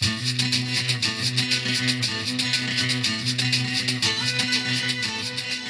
Mm-hmm.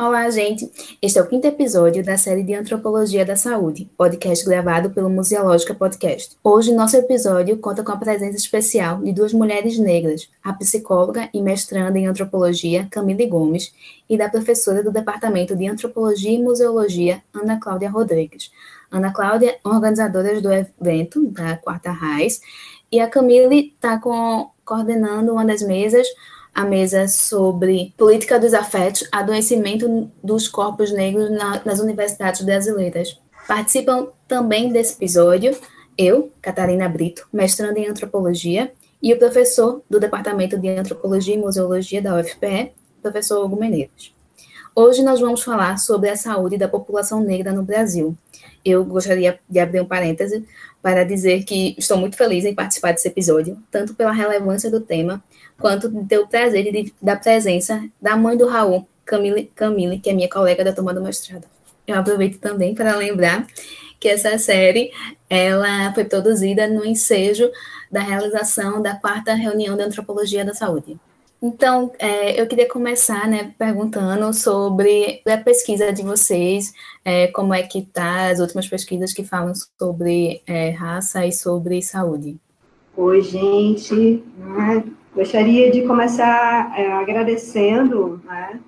Olá, gente! Este é o quinto episódio da série de Antropologia da Saúde, podcast gravado pelo Museológica Podcast. Hoje, nosso episódio conta com a presença especial de duas mulheres negras, a psicóloga e mestranda em antropologia, Camille Gomes, e da professora do Departamento de Antropologia e Museologia, Ana Cláudia Rodrigues. Ana Cláudia, organizadora do evento da Quarta Raiz, e a Camille está coordenando uma das mesas a mesa sobre política dos afetos, adoecimento dos corpos negros na, nas universidades brasileiras. Participam também desse episódio eu, Catarina Brito, mestrando em antropologia, e o professor do Departamento de Antropologia e Museologia da UFPE, professor Hugo Menezes. Hoje nós vamos falar sobre a saúde da população negra no Brasil. Eu gostaria de abrir um parêntese para dizer que estou muito feliz em participar desse episódio, tanto pela relevância do tema, quanto de ter o prazer de, da presença da mãe do Raul, Camille, Camille, que é minha colega da turma do mestrado. Eu aproveito também para lembrar que essa série ela foi produzida no ensejo da realização da quarta reunião de antropologia da saúde. Então, é, eu queria começar, né, perguntando sobre a pesquisa de vocês, é, como é que tá as últimas pesquisas que falam sobre é, raça e sobre saúde. Oi, gente. Gostaria de começar é, agradecendo né,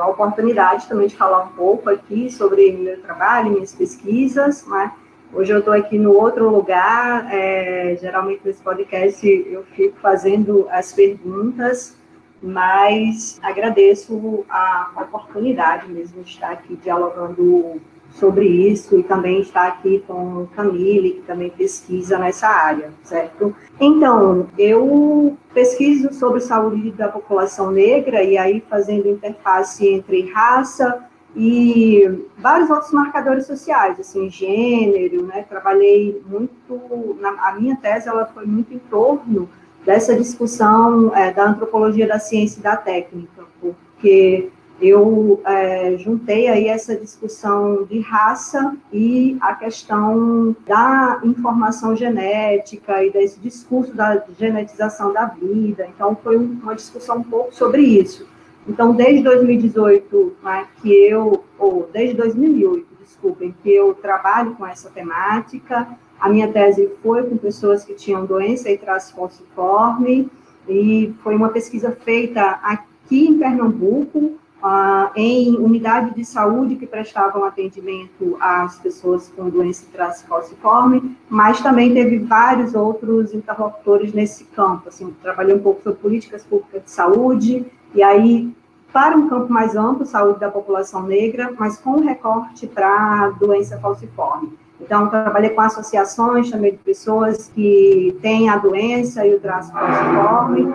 a oportunidade também de falar um pouco aqui sobre meu trabalho, minhas pesquisas. Né? Hoje eu estou aqui no outro lugar, é, geralmente nesse podcast eu fico fazendo as perguntas, mas agradeço a oportunidade mesmo de estar aqui dialogando sobre isso e também está aqui com Camille, que também pesquisa nessa área, certo? Então, eu pesquiso sobre saúde da população negra e aí fazendo interface entre raça e vários outros marcadores sociais, assim, gênero, né? Trabalhei muito, na, a minha tese ela foi muito em torno dessa discussão é, da antropologia da ciência e da técnica, porque eu é, juntei aí essa discussão de raça e a questão da informação genética e desse discurso da genetização da vida. Então, foi uma discussão um pouco sobre isso. Então, desde 2018, né, que eu, ou desde 2008, desculpem, que eu trabalho com essa temática. A minha tese foi com pessoas que tinham doença e traço falciforme, e foi uma pesquisa feita aqui em Pernambuco, ah, em unidade de saúde que prestavam atendimento às pessoas com doença falciforme, mas também teve vários outros interlocutores nesse campo. Assim, trabalhei um pouco sobre políticas públicas de saúde, e aí para um campo mais amplo, saúde da população negra, mas com recorte para doença falciforme. Então, trabalhei com associações também de pessoas que têm a doença e o traço falciforme.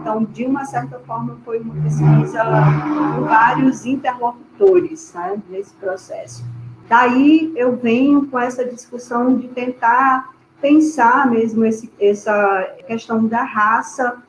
Então, de uma certa forma, foi uma pesquisa com vários interlocutores né, nesse processo. Daí, eu venho com essa discussão de tentar pensar mesmo esse, essa questão da raça,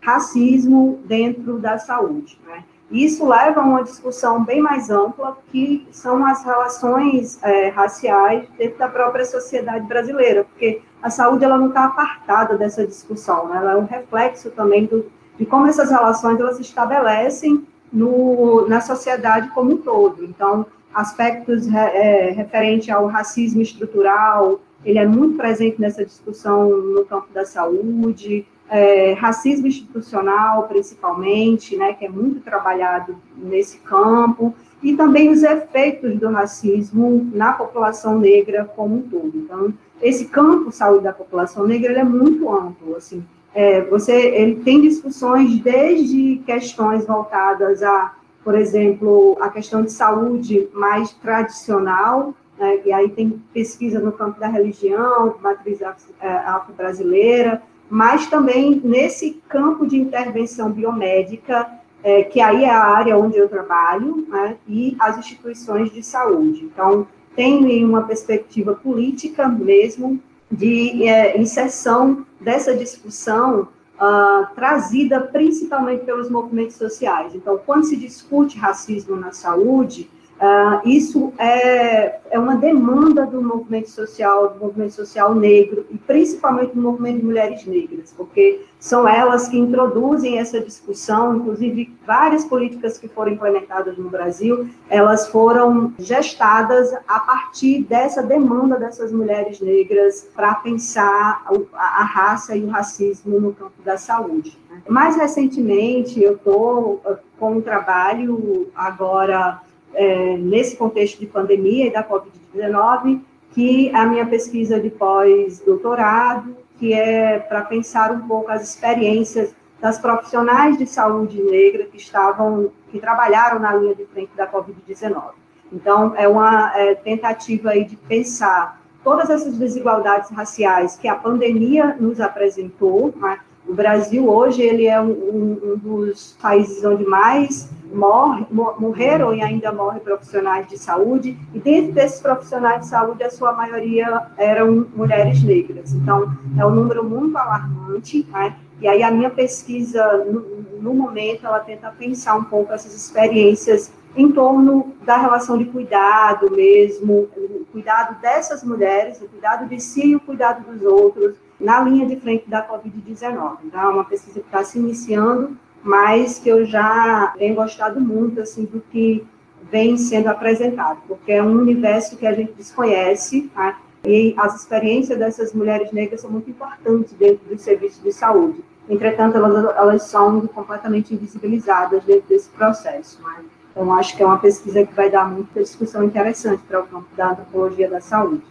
racismo dentro da saúde. Né? Isso leva a uma discussão bem mais ampla, que são as relações é, raciais dentro da própria sociedade brasileira, porque a saúde ela não está apartada dessa discussão, né? ela é um reflexo também do, de como essas relações elas se estabelecem no, na sociedade como um todo. Então, aspectos é, referente ao racismo estrutural, ele é muito presente nessa discussão no campo da saúde, é, racismo institucional, principalmente, né, que é muito trabalhado nesse campo, e também os efeitos do racismo na população negra como um todo. Então, esse campo saúde da população negra é muito amplo, assim, é, você, ele tem discussões desde questões voltadas a, por exemplo, a questão de saúde mais tradicional, né, e aí tem pesquisa no campo da religião, matriz é, afro-brasileira, mas também nesse campo de intervenção biomédica, é, que aí é a área onde eu trabalho, né, e as instituições de saúde. Então, tem uma perspectiva política mesmo de é, inserção dessa discussão uh, trazida principalmente pelos movimentos sociais. Então, quando se discute racismo na saúde, Uh, isso é, é uma demanda do movimento social, do movimento social negro, e principalmente do movimento de mulheres negras, porque são elas que introduzem essa discussão, inclusive várias políticas que foram implementadas no Brasil, elas foram gestadas a partir dessa demanda dessas mulheres negras para pensar a, a raça e o racismo no campo da saúde. Né? Mais recentemente, eu estou com um trabalho agora é, nesse contexto de pandemia e da Covid-19, que a minha pesquisa de pós-doutorado, que é para pensar um pouco as experiências das profissionais de saúde negra que estavam, que trabalharam na linha de frente da Covid-19. Então, é uma é, tentativa aí de pensar todas essas desigualdades raciais que a pandemia nos apresentou. Né? O Brasil hoje ele é um, um, dos países onde mais morre, morreram e ainda morrem profissionais de saúde, e dentro desses profissionais de saúde, a sua maioria eram mulheres negras. Então, é um número muito alarmante, né? E aí a minha pesquisa, no, no momento, ela tenta pensar um pouco essas experiências em torno da relação de cuidado mesmo, o cuidado dessas mulheres, o cuidado de si e o cuidado dos outros, na linha de frente da Covid-19. Então, é uma pesquisa que está se iniciando, mas que eu já tenho gostado muito assim do que vem sendo apresentado, porque é um universo que a gente desconhece, tá? e as experiências dessas mulheres negras são muito importantes dentro dos serviços de saúde. Entretanto, elas, elas são completamente invisibilizadas dentro desse processo. Né? Então, acho que é uma pesquisa que vai dar muita discussão interessante para o campo da antropologia da saúde.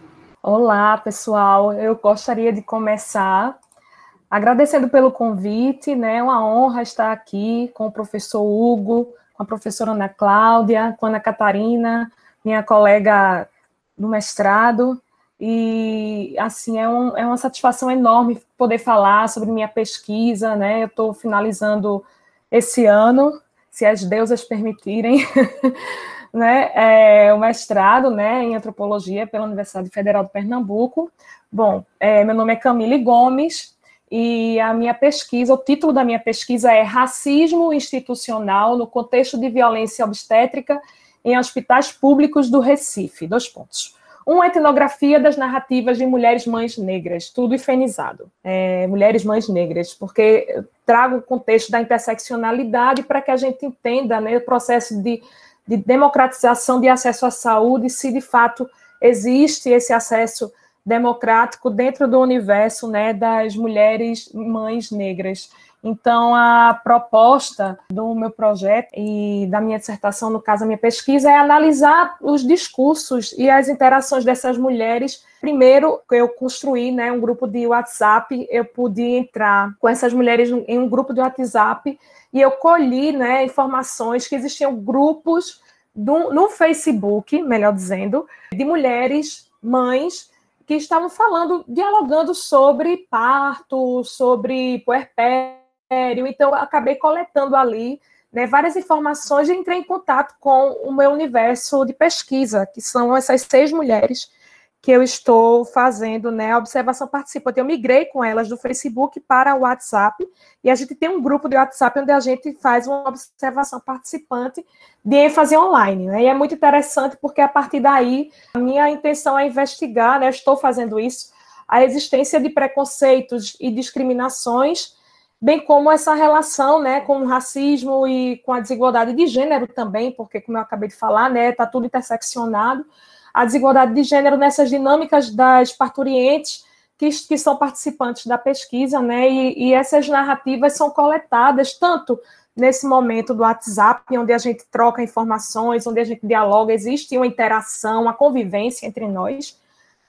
Olá, pessoal. Eu gostaria de começar Agradecendo pelo convite, né? É uma honra estar aqui com o professor Hugo, com a professora Ana Cláudia, com a Ana Catarina, minha colega do mestrado. E, assim, é, um, é uma satisfação enorme poder falar sobre minha pesquisa, né? Eu estou finalizando esse ano, se as deusas permitirem, né? É, o mestrado, né, em antropologia pela Universidade Federal de Pernambuco. Bom, é, meu nome é Camille Gomes, e a minha pesquisa, o título da minha pesquisa é Racismo Institucional no Contexto de Violência Obstétrica em Hospitais Públicos do Recife. Dois pontos. Uma etnografia das narrativas de mulheres mães negras, tudo ifenizado. É, mulheres mães negras, porque trago o contexto da interseccionalidade para que a gente entenda né, o processo de, de democratização de acesso à saúde, se de fato existe esse acesso democrático dentro do universo né, das mulheres mães negras. Então, a proposta do meu projeto e da minha dissertação, no caso, a minha pesquisa, é analisar os discursos e as interações dessas mulheres. Primeiro, eu construí né, um grupo de WhatsApp, eu pude entrar com essas mulheres em um grupo de WhatsApp e eu colhi né, informações que existiam grupos do, no Facebook, melhor dizendo, de mulheres mães que estavam falando, dialogando sobre parto, sobre puerpério, então eu acabei coletando ali né, várias informações e entrei em contato com o meu universo de pesquisa, que são essas seis mulheres que eu estou fazendo né, a observação participante. Eu migrei com elas do Facebook para o WhatsApp, e a gente tem um grupo de WhatsApp onde a gente faz uma observação participante de ênfase online. Né? E é muito interessante porque, a partir daí, a minha intenção é investigar, né, estou fazendo isso, a existência de preconceitos e discriminações, bem como essa relação né, com o racismo e com a desigualdade de gênero também, porque, como eu acabei de falar, né, tá tudo interseccionado a desigualdade de gênero nessas dinâmicas das parturientes que, que são participantes da pesquisa, né? E, e essas narrativas são coletadas tanto nesse momento do WhatsApp, onde a gente troca informações, onde a gente dialoga, existe uma interação, uma convivência entre nós,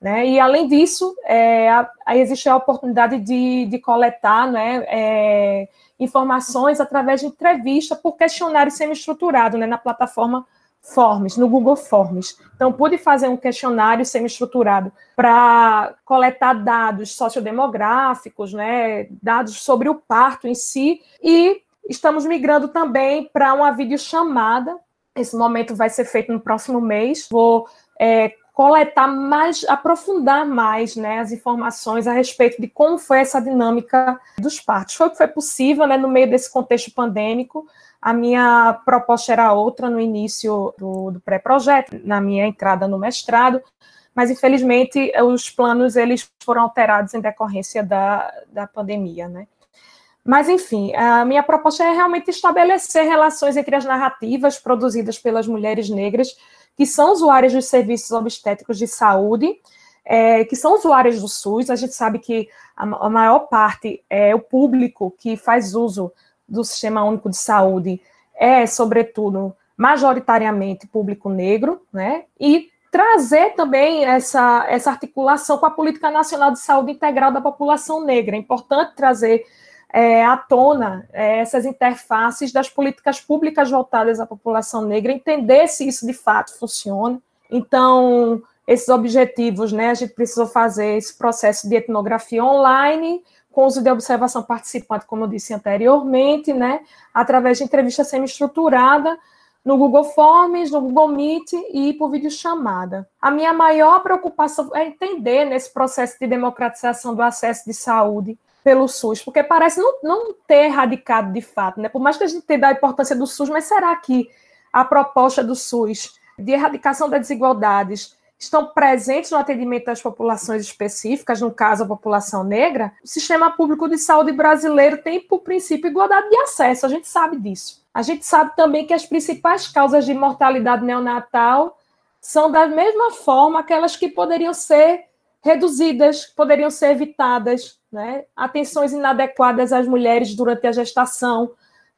né? E além disso, é, a, existe a oportunidade de, de coletar, né? É, informações através de entrevista por questionário semi-estruturado, né? Na plataforma Forms, no Google Forms. Então, pude fazer um questionário semi-estruturado para coletar dados sociodemográficos, né, dados sobre o parto em si, e estamos migrando também para uma videochamada. Esse momento vai ser feito no próximo mês. Vou é, coletar mais, aprofundar mais né, as informações a respeito de como foi essa dinâmica dos partos. Foi o que foi possível né, no meio desse contexto pandêmico. A minha proposta era outra no início do, do pré-projeto, na minha entrada no mestrado, mas infelizmente os planos eles foram alterados em decorrência da, da pandemia, né? Mas, enfim, a minha proposta é realmente estabelecer relações entre as narrativas produzidas pelas mulheres negras que são usuárias dos serviços obstétricos de saúde, é, que são usuárias do SUS. A gente sabe que a, a maior parte é o público que faz uso do Sistema Único de Saúde é, sobretudo, majoritariamente público negro, né? E trazer também essa, essa articulação com a Política Nacional de Saúde Integral da População Negra. É importante trazer é, à tona é, essas interfaces das políticas públicas voltadas à população negra, entender se isso de fato funciona. Então, esses objetivos, né, a gente precisou fazer esse processo de etnografia online, com uso de observação participante, como eu disse anteriormente, né, através de entrevista semi-estruturada, no Google Forms, no Google Meet e por videochamada. A minha maior preocupação é entender nesse processo de democratização do acesso de saúde pelo SUS, porque parece não, não ter erradicado de fato, né? Por mais que a gente tenha a importância do SUS, mas será que a proposta do SUS de erradicação das desigualdades estão presentes no atendimento das populações específicas, no caso a população negra? O sistema público de saúde brasileiro tem por princípio igualdade de acesso, a gente sabe disso. A gente sabe também que as principais causas de mortalidade neonatal são da mesma forma aquelas que poderiam ser reduzidas, poderiam ser evitadas, né? Atenções inadequadas às mulheres durante a gestação,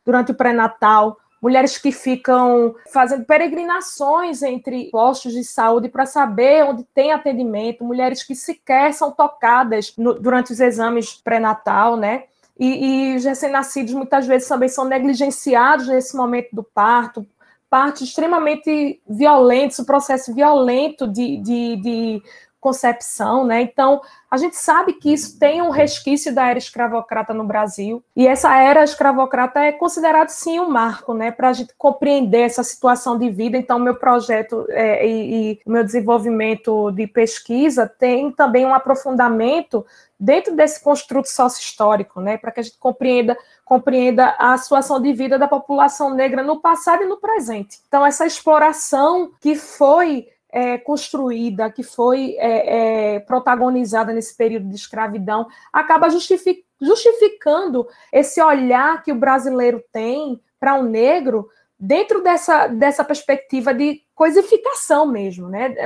durante o pré-natal, mulheres que ficam fazendo peregrinações entre postos de saúde para saber onde tem atendimento, mulheres que sequer são tocadas no, durante os exames pré-natal, né? E, e os recém-nascidos muitas vezes também são negligenciados nesse momento do parto, partos extremamente violentos, o processo violento de, de, de concepção, né? Então, a gente sabe que isso tem um resquício da era escravocrata no Brasil, e essa era escravocrata é considerado sim um marco, né, para a gente compreender essa situação de vida. Então, meu projeto é, e, meu desenvolvimento de pesquisa tem também um aprofundamento dentro desse construto sócio-histórico, né, para que a gente compreenda compreenda a situação de vida da população negra no passado e no presente. Então, essa exploração que foi é, construída, que foi é, é, protagonizada nesse período de escravidão, acaba justific, justificando esse olhar que o brasileiro tem para o um negro dentro dessa, dessa perspectiva de coisificação mesmo, né? É,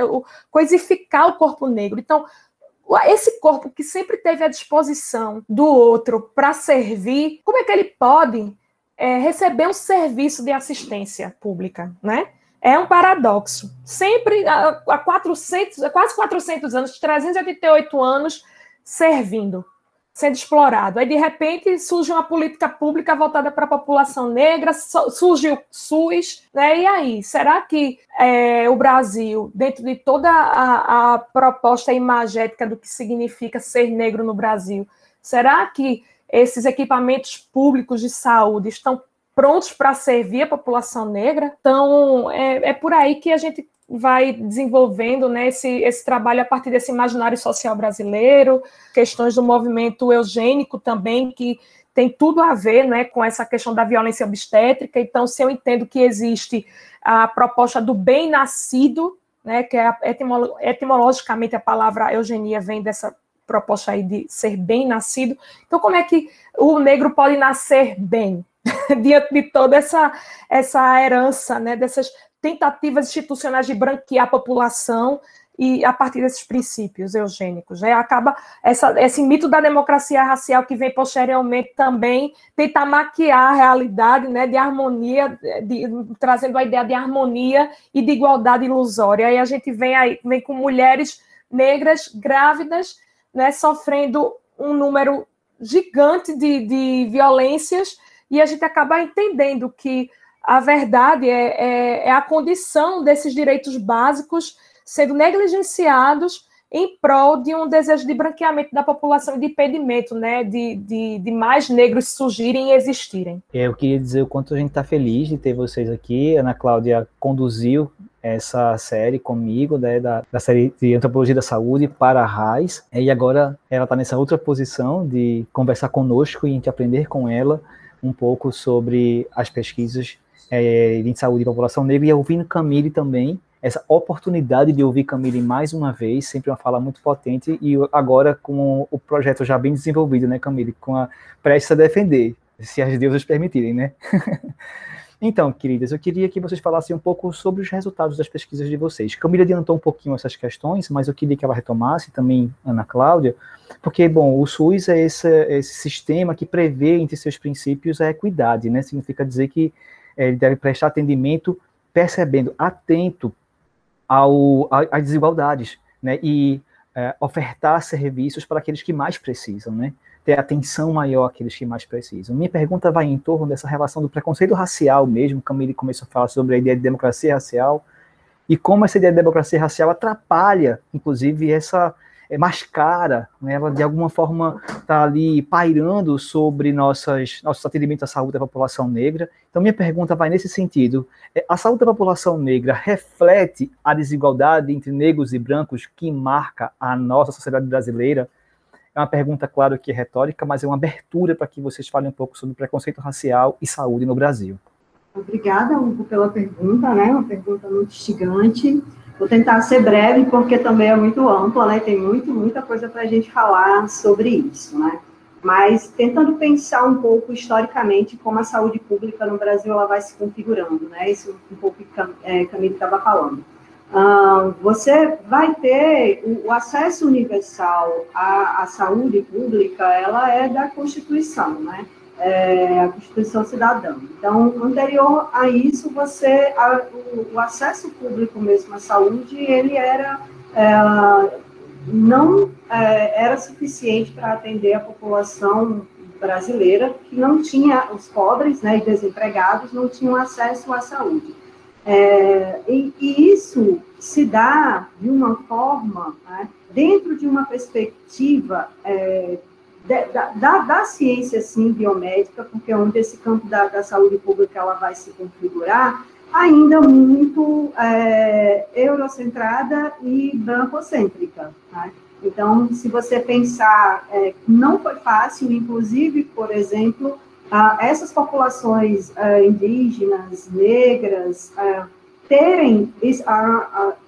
coisificar o corpo negro. Então, esse corpo que sempre teve à disposição do outro para servir, como é que ele pode é, receber um serviço de assistência pública, né? É um paradoxo. Sempre há 400, quase 400 anos, 388 anos servindo, sendo explorado. Aí, de repente, surge uma política pública voltada para a população negra, surge o SUS, né? E aí, será que é, o Brasil, dentro de toda a, a proposta imagética do que significa ser negro no Brasil, será que esses equipamentos públicos de saúde estão prontos para servir a população negra. Então, é, é por aí que a gente vai desenvolvendo né, esse, esse trabalho a partir desse imaginário social brasileiro, questões do movimento eugênico também, que tem tudo a ver né, com essa questão da violência obstétrica. Então, se eu entendo que existe a proposta do bem-nascido, né, que é etimolo etimologicamente a palavra eugenia vem dessa proposta aí de ser bem-nascido. Então, como é que o negro pode nascer bem? diante de toda essa, essa herança, né, dessas tentativas institucionais de branquear a população e a partir desses princípios eugênicos. Né, acaba essa, esse mito da democracia racial que vem posteriormente também tentar maquiar a realidade né, de harmonia, de, trazendo a ideia de harmonia e de igualdade ilusória. E a gente vem aí vem com mulheres negras grávidas né, sofrendo um número gigante de, de violências e a gente acaba entendendo que a verdade é, é, é a condição desses direitos básicos sendo negligenciados em prol de um desejo de branqueamento da população e de impedimento né, de, de, de, mais negros surgirem e existirem. Eu queria dizer o quanto a gente está feliz de ter vocês aqui. Ana Cláudia conduziu essa série comigo, né, da, da série de Antropologia da Saúde para a RAIS, e agora ela está nessa outra posição de conversar conosco e a gente aprender com ela um pouco sobre as pesquisas é, de saúde e população negra, e ouvindo Camille também, essa oportunidade de ouvir Camille mais uma vez, sempre uma fala muito potente, e agora com o projeto já bem desenvolvido, né, Camille, com a prestes a defender, se as deusas permitirem, né? então, queridas, eu queria que vocês falassem um pouco sobre os resultados das pesquisas de vocês. Camille adiantou um pouquinho essas questões, mas eu queria que ela retomasse também, Ana Cláudia, porque, bom, o SUS é esse, esse sistema que prevê entre seus princípios a equidade, né? Significa dizer que é, ele deve prestar atendimento percebendo, atento ao, às desigualdades, né, e é, ofertar serviços para aqueles que mais precisam, né, ter atenção maior àqueles que mais precisam. Minha pergunta vai em torno dessa relação do preconceito racial mesmo, como ele começou a falar sobre a ideia de democracia racial, e como essa ideia de democracia racial atrapalha, inclusive, essa é, mascara, né, ela de alguma forma está ali pairando sobre nossas, nossos atendimentos à saúde da população negra. Então, minha pergunta vai nesse sentido: é, a saúde da população negra reflete a desigualdade entre negros e brancos que marca a nossa sociedade brasileira? É uma pergunta, claro, que é retórica, mas é uma abertura para que vocês falem um pouco sobre preconceito racial e saúde no Brasil. Obrigada, Hugo, pela pergunta, né? Uma pergunta muito instigante. Vou tentar ser breve, porque também é muito ampla, né? Tem muito, muita coisa para a gente falar sobre isso, né? Mas tentando pensar um pouco historicamente como a saúde pública no Brasil ela vai se configurando, né? Isso um pouco que é, Camille estava falando. Uh, você vai ter o, o acesso universal à, à, saúde pública, ela é da Constituição, né? é, a Constituição Cidadã. Então, anterior a isso, você, a, o, o, acesso público mesmo à saúde, ele era é, não é, era suficiente para atender a população brasileira que não tinha os pobres, né, e desempregados não tinham acesso à saúde. É, e, e, isso se dá de uma forma né, dentro de uma perspectiva é, da, da, da, ciência, sim, biomédica, porque é onde esse campo da, da saúde pública ela vai se configurar, ainda muito é, eurocentrada e brancocêntrica. Né? Então, se você pensar, é, não foi fácil, inclusive, por exemplo, essas populações é, indígenas, negras, é, terem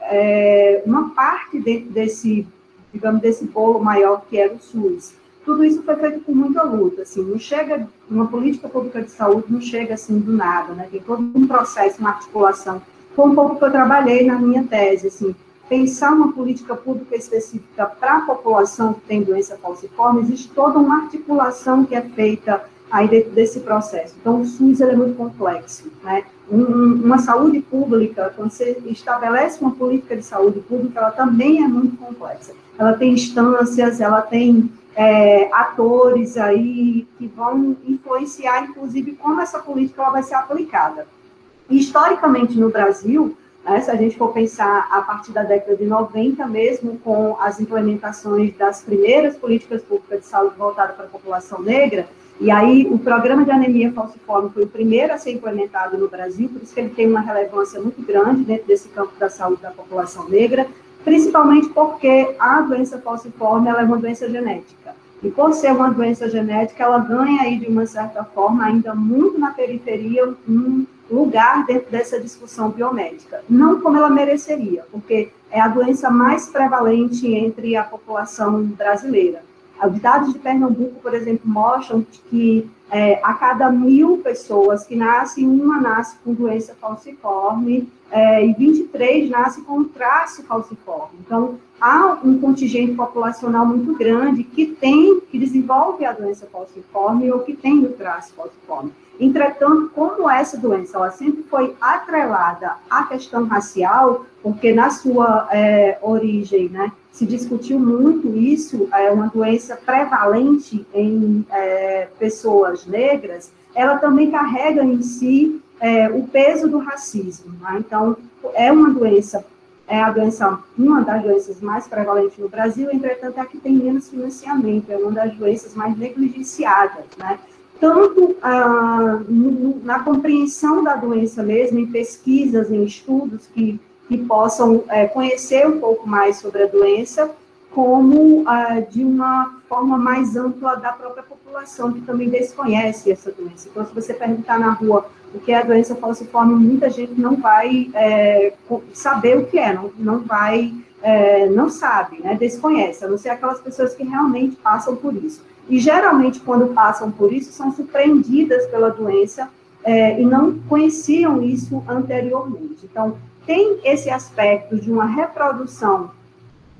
é, uma parte de, desse, digamos, desse bolo maior que era o SUS. Tudo isso foi feito com muita luta, assim, não chega, uma política pública de saúde não chega assim do nada, né, tem todo um processo, uma articulação, foi um pouco que eu trabalhei na minha tese, assim, pensar uma política pública específica para a população que tem doença falciforme, existe toda uma articulação que é feita aí dentro desse processo. Então, o SUS é muito complexo, né? Um, uma saúde pública, quando você estabelece uma política de saúde pública, ela também é muito complexa. Ela tem instâncias, ela tem é, atores aí que vão influenciar, inclusive, como essa política ela vai ser aplicada. E, historicamente, no Brasil, né, se a gente for pensar a partir da década de 90, mesmo com as implementações das primeiras políticas públicas de saúde voltadas para a população negra, e aí o programa de anemia falciforme foi o primeiro a ser implementado no Brasil, por isso que ele tem uma relevância muito grande dentro desse campo da saúde da população negra, principalmente porque a doença falciforme é uma doença genética. E por ser uma doença genética, ela ganha aí, de uma certa forma, ainda muito na periferia, um lugar dentro dessa discussão biomédica. Não como ela mereceria, porque é a doença mais prevalente entre a população brasileira. Os dados de Pernambuco, por exemplo, mostram que é, a cada mil pessoas que nascem, uma nasce com doença falciforme é, e 23 nascem com um traço falciforme. Então, há um contingente populacional muito grande que tem, que desenvolve a doença falciforme ou que tem o traço falciforme. Entretanto, como essa doença ela sempre foi atrelada à questão racial, porque na sua é, origem, né, se discutiu muito isso, é uma doença prevalente em é, pessoas negras, ela também carrega em si é, o peso do racismo. Né? Então, é uma doença, é a doença, uma das doenças mais prevalentes no Brasil, entretanto, é a que tem menos financiamento, é uma das doenças mais negligenciadas, né? Tanto ah, na compreensão da doença mesmo, em pesquisas, em estudos que, que possam é, conhecer um pouco mais sobre a doença, como ah, de uma forma mais ampla da própria população, que também desconhece essa doença. Então, se você perguntar na rua o que é a doença falciforme, muita gente não vai é, saber o que é, não, não vai, é, não sabe, né, desconhece, a não ser aquelas pessoas que realmente passam por isso. E, geralmente, quando passam por isso, são surpreendidas pela doença é, e não conheciam isso anteriormente. Então, tem esse aspecto de uma reprodução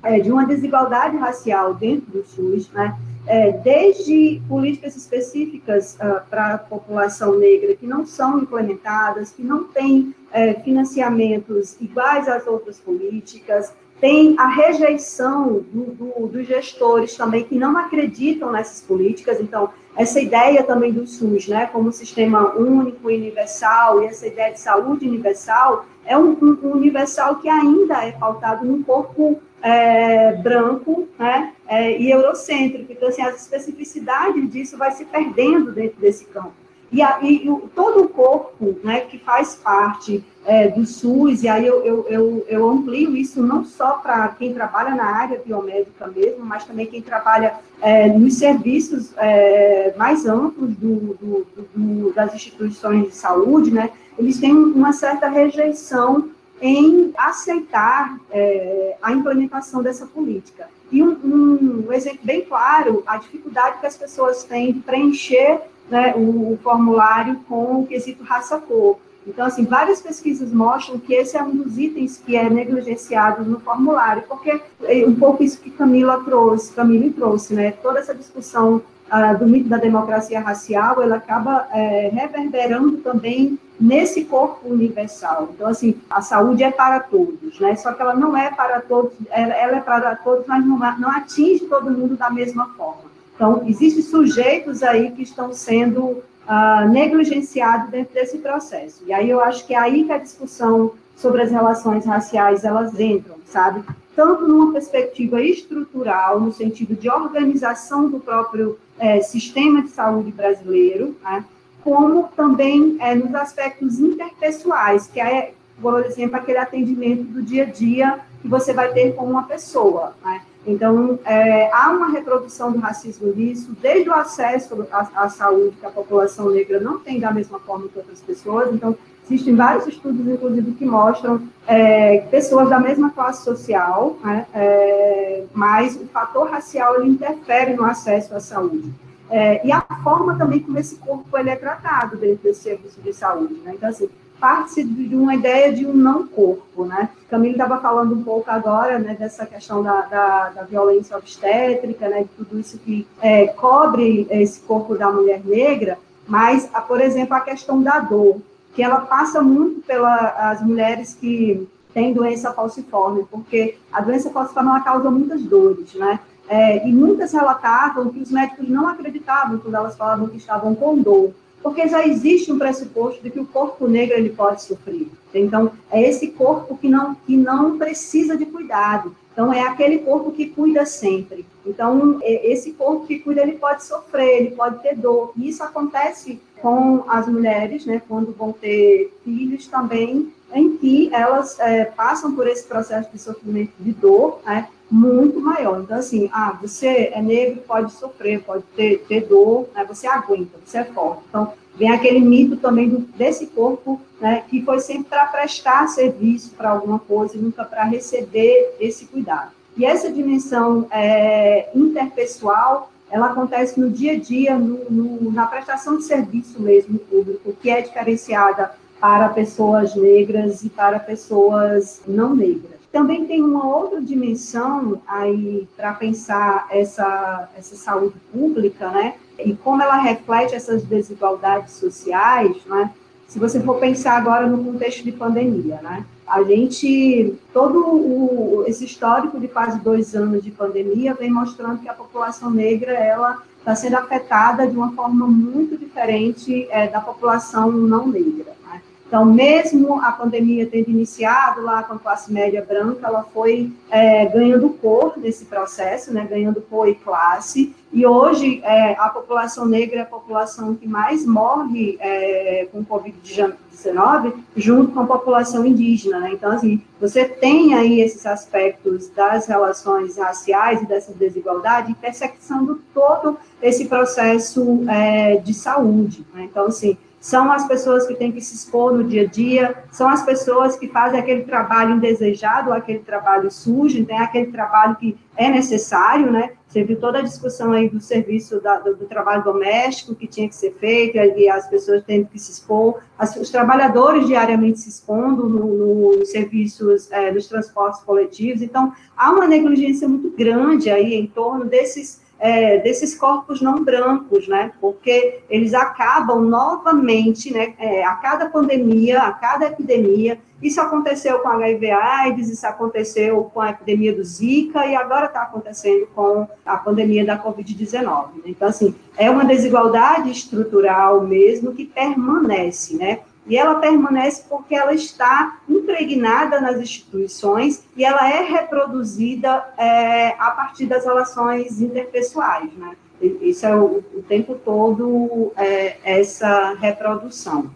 é, de uma desigualdade racial dentro do SUS, né? É, desde políticas específicas uh, para a população negra que não são implementadas, que não têm é, financiamentos iguais às outras políticas, tem a rejeição do, do, dos gestores também que não acreditam nessas políticas. Então, essa ideia também do SUS, né, como sistema único, universal, e essa ideia de saúde universal, é um, um universal que ainda é pautado no corpo é, branco né, é, e eurocêntrico. Então, assim, as especificidades disso vai se perdendo dentro desse campo. E, a, e o, todo o corpo né, que faz parte é, do SUS, e aí eu, eu, eu, eu amplio isso não só para quem trabalha na área biomédica mesmo, mas também quem trabalha é, nos serviços é, mais amplos do, do, do, das instituições de saúde, né, eles têm uma certa rejeição em aceitar é, a implementação dessa política. E um, um, exemplo bem claro, a dificuldade que as pessoas têm de preencher né, o, o, formulário com o quesito raça-cor. Então, assim, várias pesquisas mostram que esse é um dos itens que é negligenciado no formulário, porque é um pouco isso que Camila trouxe, Camila trouxe, né, toda essa discussão uh, do mito da democracia racial, ela acaba é, reverberando também nesse corpo universal. Então, assim, a saúde é para todos, né? Só que ela não é para todos, ela é para todos, mas não, não atinge todo mundo da mesma forma. Então, existem sujeitos aí que estão sendo uh, negligenciados dentro desse processo. E aí eu acho que é aí que a discussão sobre as relações raciais, elas entram, sabe? Tanto numa perspectiva estrutural, no sentido de organização do próprio é, sistema de saúde brasileiro, né? como também é, nos aspectos interpessoais, que é, por exemplo, aquele atendimento do dia a dia que você vai ter com uma pessoa. Né? Então, é, há uma reprodução do racismo nisso, desde o acesso à, à, saúde que a população negra não tem da mesma forma que outras pessoas. Então, existem vários estudos, inclusive, que mostram é, pessoas da mesma classe social, né, é, mas o fator racial ele interfere no acesso à saúde. É, e a forma também como esse corpo ele é tratado dentro desse serviço de saúde. Né? Então, assim, parte de uma ideia de um não corpo, né? Camilo estava falando um pouco agora, né, dessa questão da, da, da violência obstétrica, né, de tudo isso que é, cobre esse corpo da mulher negra, mas, por exemplo, a questão da dor, que ela passa muito pelas mulheres que têm doença falciforme, porque a doença falciforme ela causa muitas dores, né? É, e muitas relatavam que os médicos não acreditavam quando elas falavam que estavam com dor porque já existe um pressuposto de que o corpo negro ele pode sofrer. Então, é esse corpo que não, que não precisa de cuidado. Então, é aquele corpo que cuida sempre. Então, é, esse corpo que cuida, ele pode sofrer, ele pode ter dor. E isso acontece com as mulheres, né, quando vão ter filhos também, em que elas é, passam por esse processo de sofrimento de dor, né, muito maior. Então, assim, ah, você é negro, pode sofrer, pode ter, ter dor, né, você aguenta, você é forte. Então, vem aquele mito também do, desse corpo, né, que foi sempre para prestar serviço para alguma coisa, nunca para receber esse cuidado. E essa dimensão é, interpessoal, ela acontece no dia a dia, no, no, na prestação de serviço mesmo público, que é diferenciada para pessoas negras e para pessoas não negras. Também tem uma outra dimensão aí para pensar essa, essa saúde pública, né? E como ela reflete essas desigualdades sociais, né? Se você for pensar agora no contexto de pandemia, né? A gente, todo o, esse histórico de quase dois anos de pandemia vem mostrando que a população negra, ela está sendo afetada de uma forma muito diferente é, da população não negra. Né? Então, mesmo a pandemia tendo iniciado lá com a classe média branca, ela foi é, ganhando cor nesse processo, né, ganhando cor e classe, e hoje é, a população negra é a população que mais morre é, com Covid-19, junto com a população indígena, né? Então, assim, você tem aí esses aspectos das relações raciais e dessa desigualdade perseguindo todo esse processo é, de saúde, né? Então, assim, são as pessoas que têm que se expor no dia a dia, são as pessoas que fazem aquele trabalho indesejado, aquele trabalho sujo, tem aquele trabalho que é necessário, né? Você viu toda a discussão aí do serviço da, do, do, trabalho doméstico que tinha que ser feito, e as pessoas têm que se expor, as, os trabalhadores diariamente se expondo nos no serviços, é, dos transportes coletivos, então há uma negligência muito grande aí em torno desses é, desses corpos não brancos, né? Porque eles acabam novamente, né? É, a cada pandemia, a cada epidemia, isso aconteceu com HIV/AIDS, isso aconteceu com a epidemia do Zika e agora está acontecendo com a pandemia da Covid-19. Né? Então, assim, é uma desigualdade estrutural mesmo que permanece, né? E ela permanece porque ela está impregnada nas instituições e ela é reproduzida é, a partir das relações interpessoais, né? Isso é o, o tempo todo é, essa reprodução.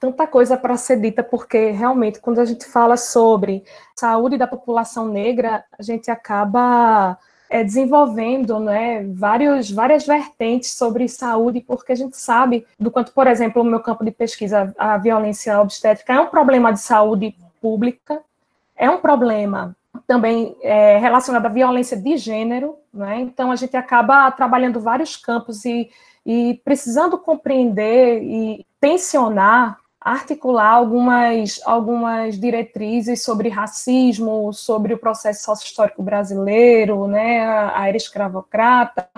Tanta coisa para ser dita, porque realmente, quando a gente fala sobre saúde da população negra, a gente acaba é, desenvolvendo né, vários, várias vertentes sobre saúde, porque a gente sabe do quanto, por exemplo, o meu campo de pesquisa, a violência obstétrica, é um problema de saúde pública, é um problema também é, relacionado à violência de gênero, né? então a gente acaba trabalhando vários campos e, e precisando compreender e tensionar articular algumas, algumas diretrizes sobre racismo, sobre o processo sócio-histórico brasileiro, né, a era escravocrata,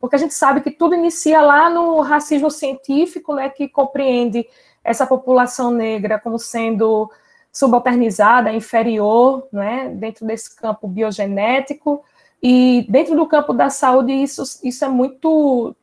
porque a gente sabe que tudo inicia lá no racismo científico, né, que compreende essa população negra como sendo subalternizada, inferior, né, dentro desse campo biogenético, e dentro do campo da saúde isso, isso é muito,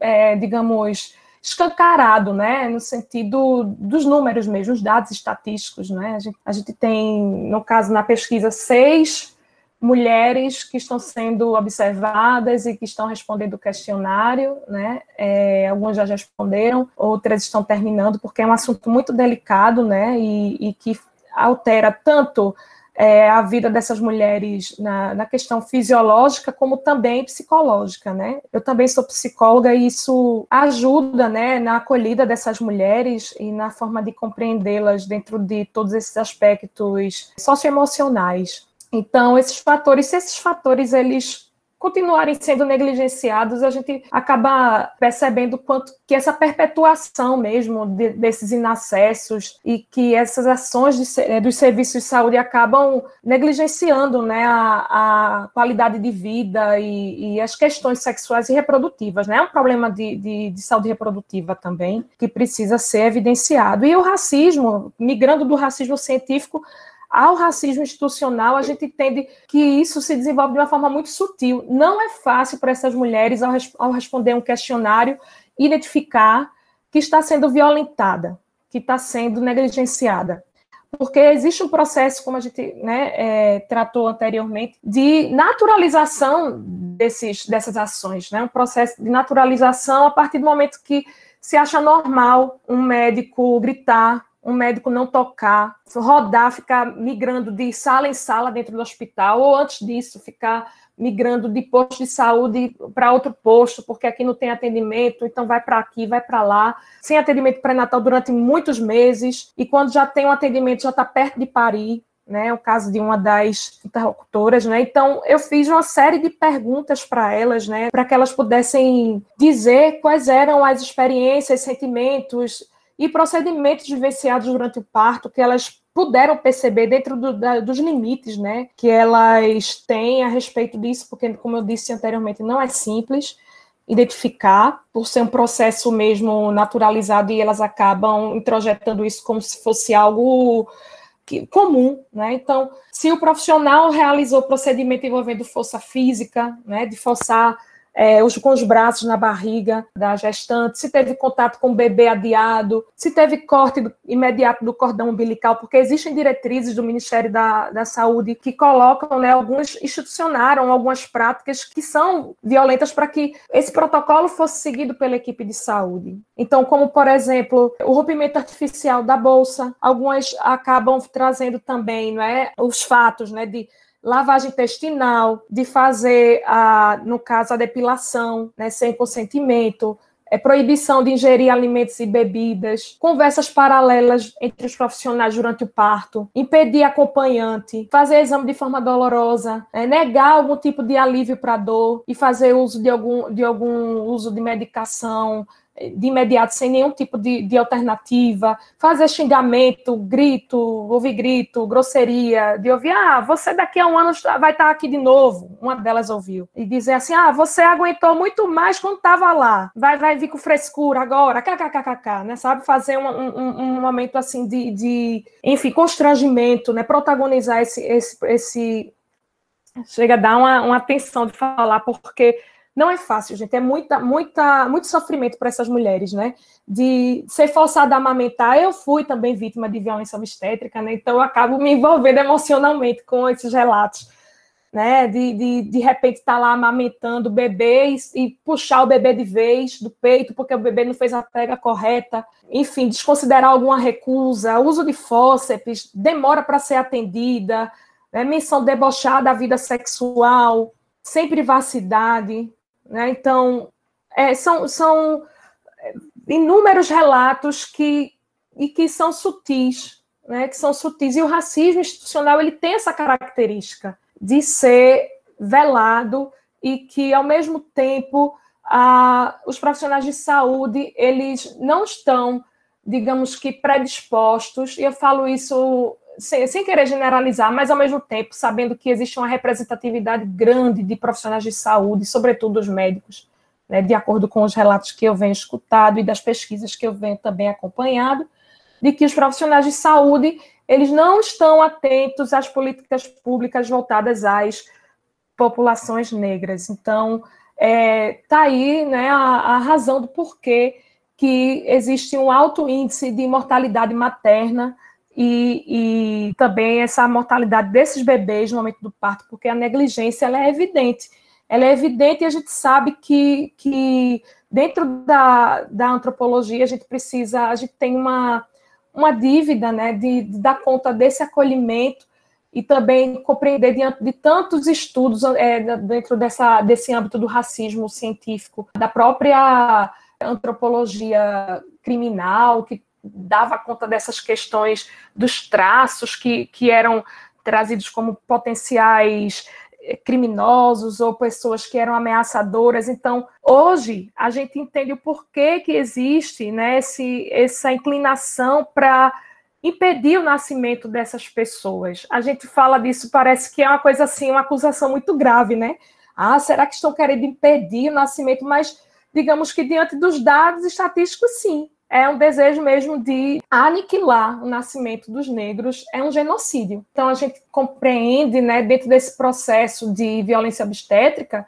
é, digamos, escancarado, né, no sentido dos números mesmo, os dados estatísticos, né, a gente, a gente tem, no caso, na pesquisa, seis mulheres que estão sendo observadas e que estão respondendo o questionário, né, é, algumas já responderam, outras estão terminando, porque é um assunto muito delicado, né, e, e que altera tanto é, a vida dessas mulheres na, na, questão fisiológica, como também psicológica, né? Eu também sou psicóloga e isso ajuda, né, na acolhida dessas mulheres e na forma de compreendê-las dentro de todos esses aspectos socioemocionais. Então, esses fatores, se esses fatores eles continuarem sendo negligenciados, a gente acaba percebendo quanto que essa perpetuação mesmo de, desses inacessos e que essas ações de, eh, dos serviços de saúde acabam negligenciando né, a, a qualidade de vida e, e, as questões sexuais e reprodutivas. Né? É um problema de, de, de saúde reprodutiva também que precisa ser evidenciado. E o racismo, migrando do racismo científico ao racismo institucional, a gente entende que isso se desenvolve de uma forma muito sutil. Não é fácil para essas mulheres, ao, ao responder um questionário, identificar que está sendo violentada, que está sendo negligenciada. Porque existe um processo, como a gente né, é, tratou anteriormente, de naturalização desses, dessas ações, né? um processo de naturalização a partir do momento que se acha normal um médico gritar um médico não tocar, rodar, ficar migrando de sala em sala dentro do hospital, ou antes disso, ficar migrando de posto de saúde para outro posto, porque aqui não tem atendimento, então vai para aqui, vai para lá, sem atendimento pré-natal durante muitos meses, e quando já tem um atendimento, já está perto de parir, né, o caso de uma das interlocutoras, né? Então eu fiz uma série de perguntas para elas, né, para que elas pudessem dizer quais eram as experiências, sentimentos, e procedimentos vivenciados durante o parto que elas puderam perceber dentro do, da, dos limites, né, que elas têm a respeito disso, porque, como eu disse anteriormente, não é simples identificar, por ser um processo mesmo naturalizado e elas acabam introjetando isso como se fosse algo que, comum, né? Então, se o profissional realizou procedimento envolvendo força física, né, de forçar é, com os braços na barriga da gestante, se teve contato com o bebê adiado, se teve corte imediato do cordão umbilical, porque existem diretrizes do Ministério da, da Saúde que colocam, né, alguns institucionaram algumas práticas que são violentas para que esse protocolo fosse seguido pela equipe de saúde. Então, como por exemplo, o rompimento artificial da bolsa, algumas acabam trazendo também, não é, os fatos, né, de lavagem intestinal, de fazer, a, no caso, a depilação, né, sem consentimento, é, proibição de ingerir alimentos e bebidas, conversas paralelas entre os profissionais durante o parto, impedir acompanhante, fazer exame de forma dolorosa, é, negar algum tipo de alívio para dor e fazer uso de algum, de algum uso de medicação, de imediato, sem nenhum tipo de, de alternativa, fazer xingamento, grito, ouvir grito, grosseria, de ouvir, ah, você daqui a um ano vai estar aqui de novo, uma delas ouviu, e dizer assim, ah, você aguentou muito mais quando estava lá, vai, vai vir com frescura agora, kkkk, né, sabe, fazer um, um, um momento assim de, de, enfim, constrangimento, né, protagonizar esse, esse, esse chega a dar uma, uma atenção de falar, porque não é fácil, gente. É muita, muita, muito sofrimento para essas mulheres, né? De ser forçada a amamentar. Eu fui também vítima de violência obstétrica, né? Então eu acabo me envolvendo emocionalmente com esses relatos, né? De, de, de repente estar tá lá amamentando o bebê e, puxar o bebê de vez do peito porque o bebê não fez a pega correta. Enfim, desconsiderar alguma recusa, uso de fórceps, demora para ser atendida, né? menção debochada da vida sexual, sem privacidade, né? Então, é, são, são inúmeros relatos que, e que são sutis, né? que são sutis. E o racismo institucional ele tem essa característica de ser velado e que, ao mesmo tempo, a, os profissionais de saúde eles não estão, digamos que, predispostos, e eu falo isso sem, sem, querer generalizar, mas ao mesmo tempo sabendo que existe uma representatividade grande de profissionais de saúde, sobretudo os médicos, né, de acordo com os relatos que eu venho escutado e das pesquisas que eu venho também acompanhado, de que os profissionais de saúde eles não estão atentos às políticas públicas voltadas às populações negras. Então, está é, tá aí né, a, a razão do porquê que existe um alto índice de mortalidade materna e, e, também essa mortalidade desses bebês no momento do parto, porque a negligência ela é evidente. Ela é evidente e a gente sabe que, que dentro da, da antropologia a gente precisa, a gente tem uma, uma dívida né, de, de dar conta desse acolhimento e também compreender diante de tantos estudos é, dentro dessa, desse âmbito do racismo científico, da própria antropologia criminal, que dava conta dessas questões dos traços que, que eram trazidos como potenciais eh, criminosos ou pessoas que eram ameaçadoras. Então, hoje a gente entende o porquê que existe né, esse, essa inclinação para impedir o nascimento dessas pessoas. A gente fala disso, parece que é uma coisa assim, uma acusação muito grave, né? Ah, será que estão querendo impedir o nascimento? Mas digamos que diante dos dados estatísticos, sim é um desejo mesmo de aniquilar o nascimento dos negros, é um genocídio. Então a gente compreende, né, dentro desse processo de violência obstétrica,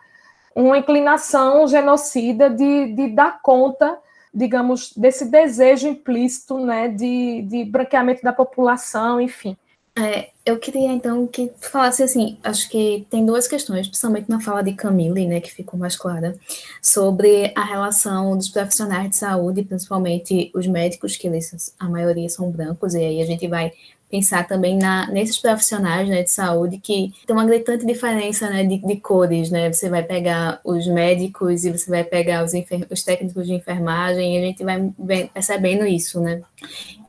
uma inclinação genocida de, de dar conta, digamos, desse desejo implícito, né, de, de branqueamento da população, enfim. É, eu queria então que tu falasse assim, acho que tem duas questões, principalmente na fala de Camille, né, que ficou mais clara, sobre a relação dos profissionais de saúde, principalmente os médicos, que eles, a maioria são brancos, e aí a gente vai pensar também na, nesses profissionais né, de saúde que tem uma gritante diferença né, de, de, cores, né? Você vai pegar os médicos e você vai pegar os, os técnicos de enfermagem e a gente vai percebendo isso, né?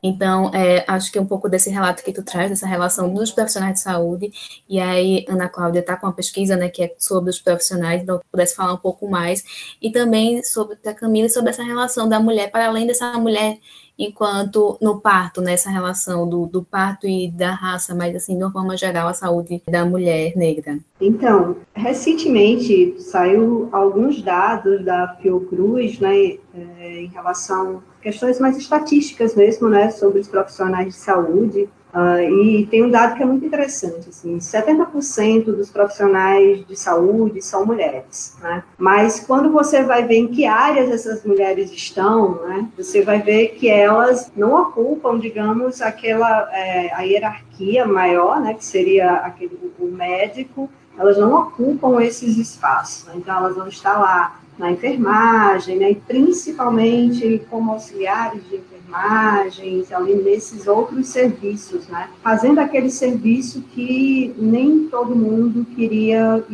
Então, é, acho que um pouco desse relato que tu traz, dessa relação dos profissionais de saúde, e aí Ana Cláudia está com uma pesquisa, né, que é sobre os profissionais, então pudesse falar um pouco mais, e também sobre a Camila, sobre essa relação da mulher, para além dessa mulher enquanto no parto, nessa né, relação do, do parto e da raça, mas assim, de uma forma geral, a saúde da mulher negra? Então, recentemente saiu alguns dados da Fiocruz, né, é, em relação a questões mais estatísticas mesmo, né, sobre os profissionais de saúde, Uh, e tem um dado que é muito interessante, assim, 70% dos profissionais de saúde são mulheres, né? Mas quando você vai ver em que áreas essas mulheres estão, né, você vai ver que elas não ocupam, digamos, aquela é, a hierarquia maior, né, que seria aquele o médico, elas não ocupam esses espaços, né? então elas vão estar lá na enfermagem, né, e principalmente como auxiliares de enfermagem, ali nesses outros serviços, né, fazendo aquele serviço que nem todo mundo queria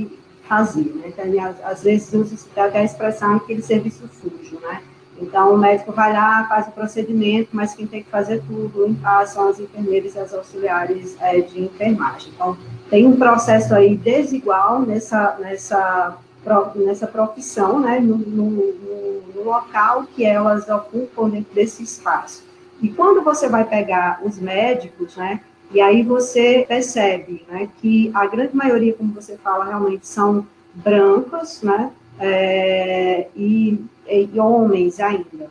fazer, né, então, às, vezes usa até a expressão aquele serviço sujo, né, então, o médico vai lá, faz o procedimento, mas quem tem que fazer tudo, são as enfermeiras e as auxiliares é, de enfermagem. Então, tem um processo aí desigual nessa, nessa nessa profissão, né, no, no, no, local que elas ocupam dentro desse espaço. E quando você vai pegar os médicos, né, e aí você percebe, né, que a grande maioria, como você fala, realmente são brancos, né, é, e, e, homens ainda.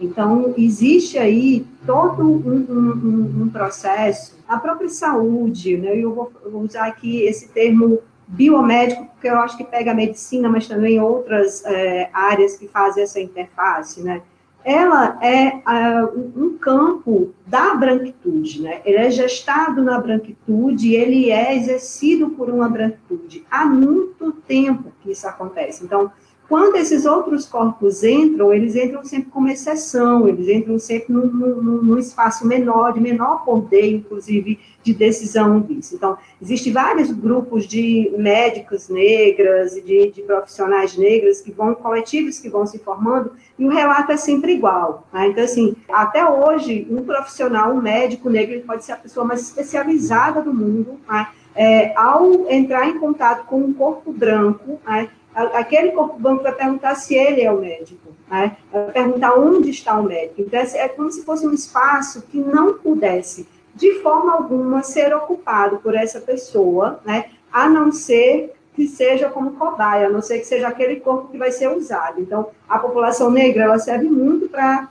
Então, existe aí todo um, um, um, processo, a própria saúde, né, eu vou usar aqui esse termo biomédico, porque eu acho que pega a medicina, mas também outras é, áreas que fazem essa interface, né? Ela é uh, um campo da branquitude, né? Ele é gestado na branquitude, ele é exercido por uma branquitude. Há muito tempo que isso acontece. Então, quando esses outros corpos entram, eles entram sempre como exceção, eles entram sempre num, num, num espaço menor, de menor poder, inclusive, de decisão disso. Então, existem vários grupos de médicos negras de, de, profissionais negras que vão, coletivos que vão se formando, e o relato é sempre igual. Né? Então, assim, até hoje, um profissional, um médico negro, ele pode ser a pessoa mais especializada do mundo, né? é, ao entrar em contato com um corpo branco, né? Aquele corpo branco vai perguntar se ele é o médico, né? vai perguntar onde está o médico. Então, é como se fosse um espaço que não pudesse, de forma alguma, ser ocupado por essa pessoa, né? a não ser que seja como cobaia, a não ser que seja aquele corpo que vai ser usado. Então, a população negra, ela serve muito para,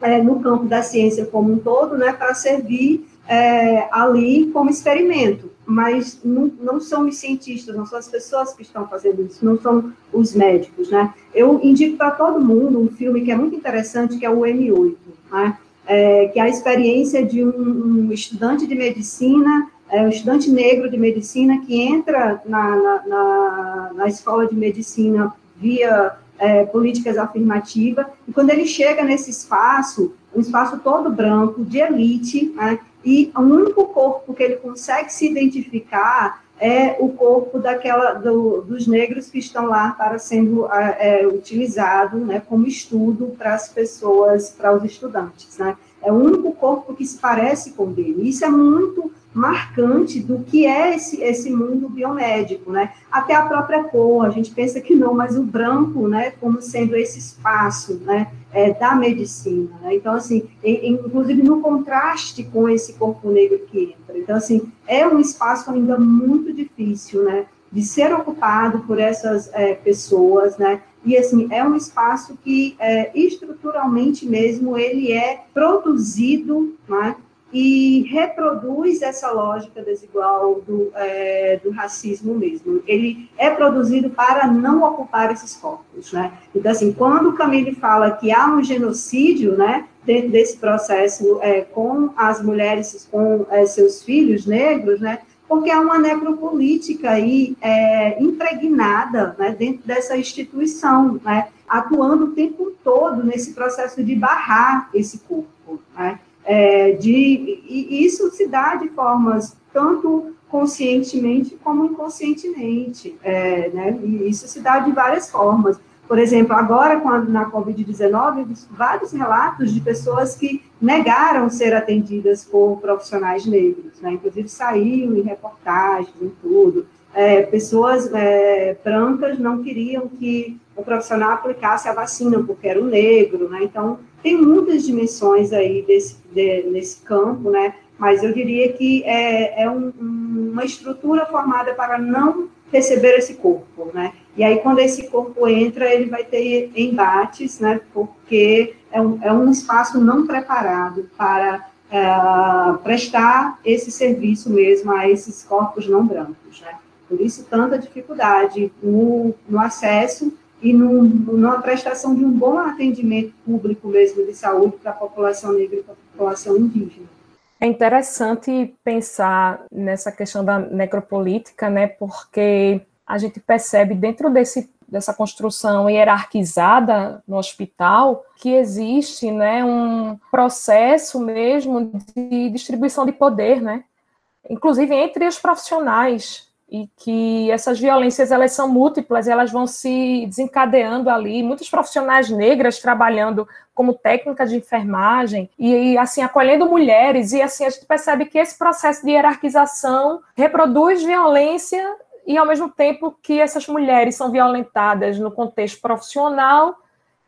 é, no campo da ciência como um todo, né, para servir é, ali como experimento, mas não, não, são os cientistas, não são as pessoas que estão fazendo isso, não são os médicos, né? Eu indico para todo mundo um filme que é muito interessante, que é o M8, né? É, que é a experiência de um, um estudante de medicina, é, um estudante negro de medicina que entra na, na, na, na escola de medicina via é, políticas afirmativas, e quando ele chega nesse espaço, um espaço todo branco, de elite, né, e o único corpo que ele consegue se identificar é o corpo daquela do, dos negros que estão lá para sendo é, utilizado né, como estudo para as pessoas, para os estudantes. Né? É o único corpo que se parece com o dele. Isso é muito marcante do que é esse, esse mundo biomédico, né? Até a própria cor, a gente pensa que não, mas o branco, né, como sendo esse espaço, né, é, da medicina, né? Então, assim, em, inclusive no contraste com esse corpo negro que entra. Então, assim, é um espaço ainda muito difícil, né, de ser ocupado por essas é, pessoas, né, e assim é um espaço que é, estruturalmente mesmo ele é produzido né, e reproduz essa lógica desigual do, é, do racismo mesmo. Ele é produzido para não ocupar esses corpos, né? Então, assim, quando o Camille fala que há um genocídio, né, dentro desse processo é, com as mulheres, com é, seus filhos negros, né, porque há uma necropolítica aí é, impregnada né, dentro dessa instituição, né, atuando o tempo todo nesse processo de barrar esse corpo, né? É, de, e isso se dá de formas tanto conscientemente como inconscientemente, é, né? E isso se dá de várias formas. Por exemplo, agora a, na Covid-19, vários relatos de pessoas que negaram ser atendidas por profissionais negros, né? Inclusive saiu em reportagens, em tudo. É, pessoas é, brancas não queriam que o profissional aplicasse a vacina porque era o negro, né? Então, tem muitas dimensões aí desse, de, nesse campo, né? Mas eu diria que é, é um, uma estrutura formada para não receber esse corpo, né? E aí, quando esse corpo entra, ele vai ter embates, né? Porque é um, é um espaço não preparado para uh, prestar esse serviço mesmo a esses corpos não brancos, né? Por isso, tanta dificuldade no, no acesso e no, numa prestação de um bom atendimento público mesmo de saúde para a população negra e para a população indígena. É interessante pensar nessa questão da necropolítica, né, porque a gente percebe dentro desse, dessa construção hierarquizada no hospital que existe né, um processo mesmo de distribuição de poder, né, inclusive entre os profissionais e que essas violências elas são múltiplas, elas vão se desencadeando ali, muitos profissionais negras trabalhando como técnica de enfermagem e assim acolhendo mulheres e assim a gente percebe que esse processo de hierarquização reproduz violência e ao mesmo tempo que essas mulheres são violentadas no contexto profissional,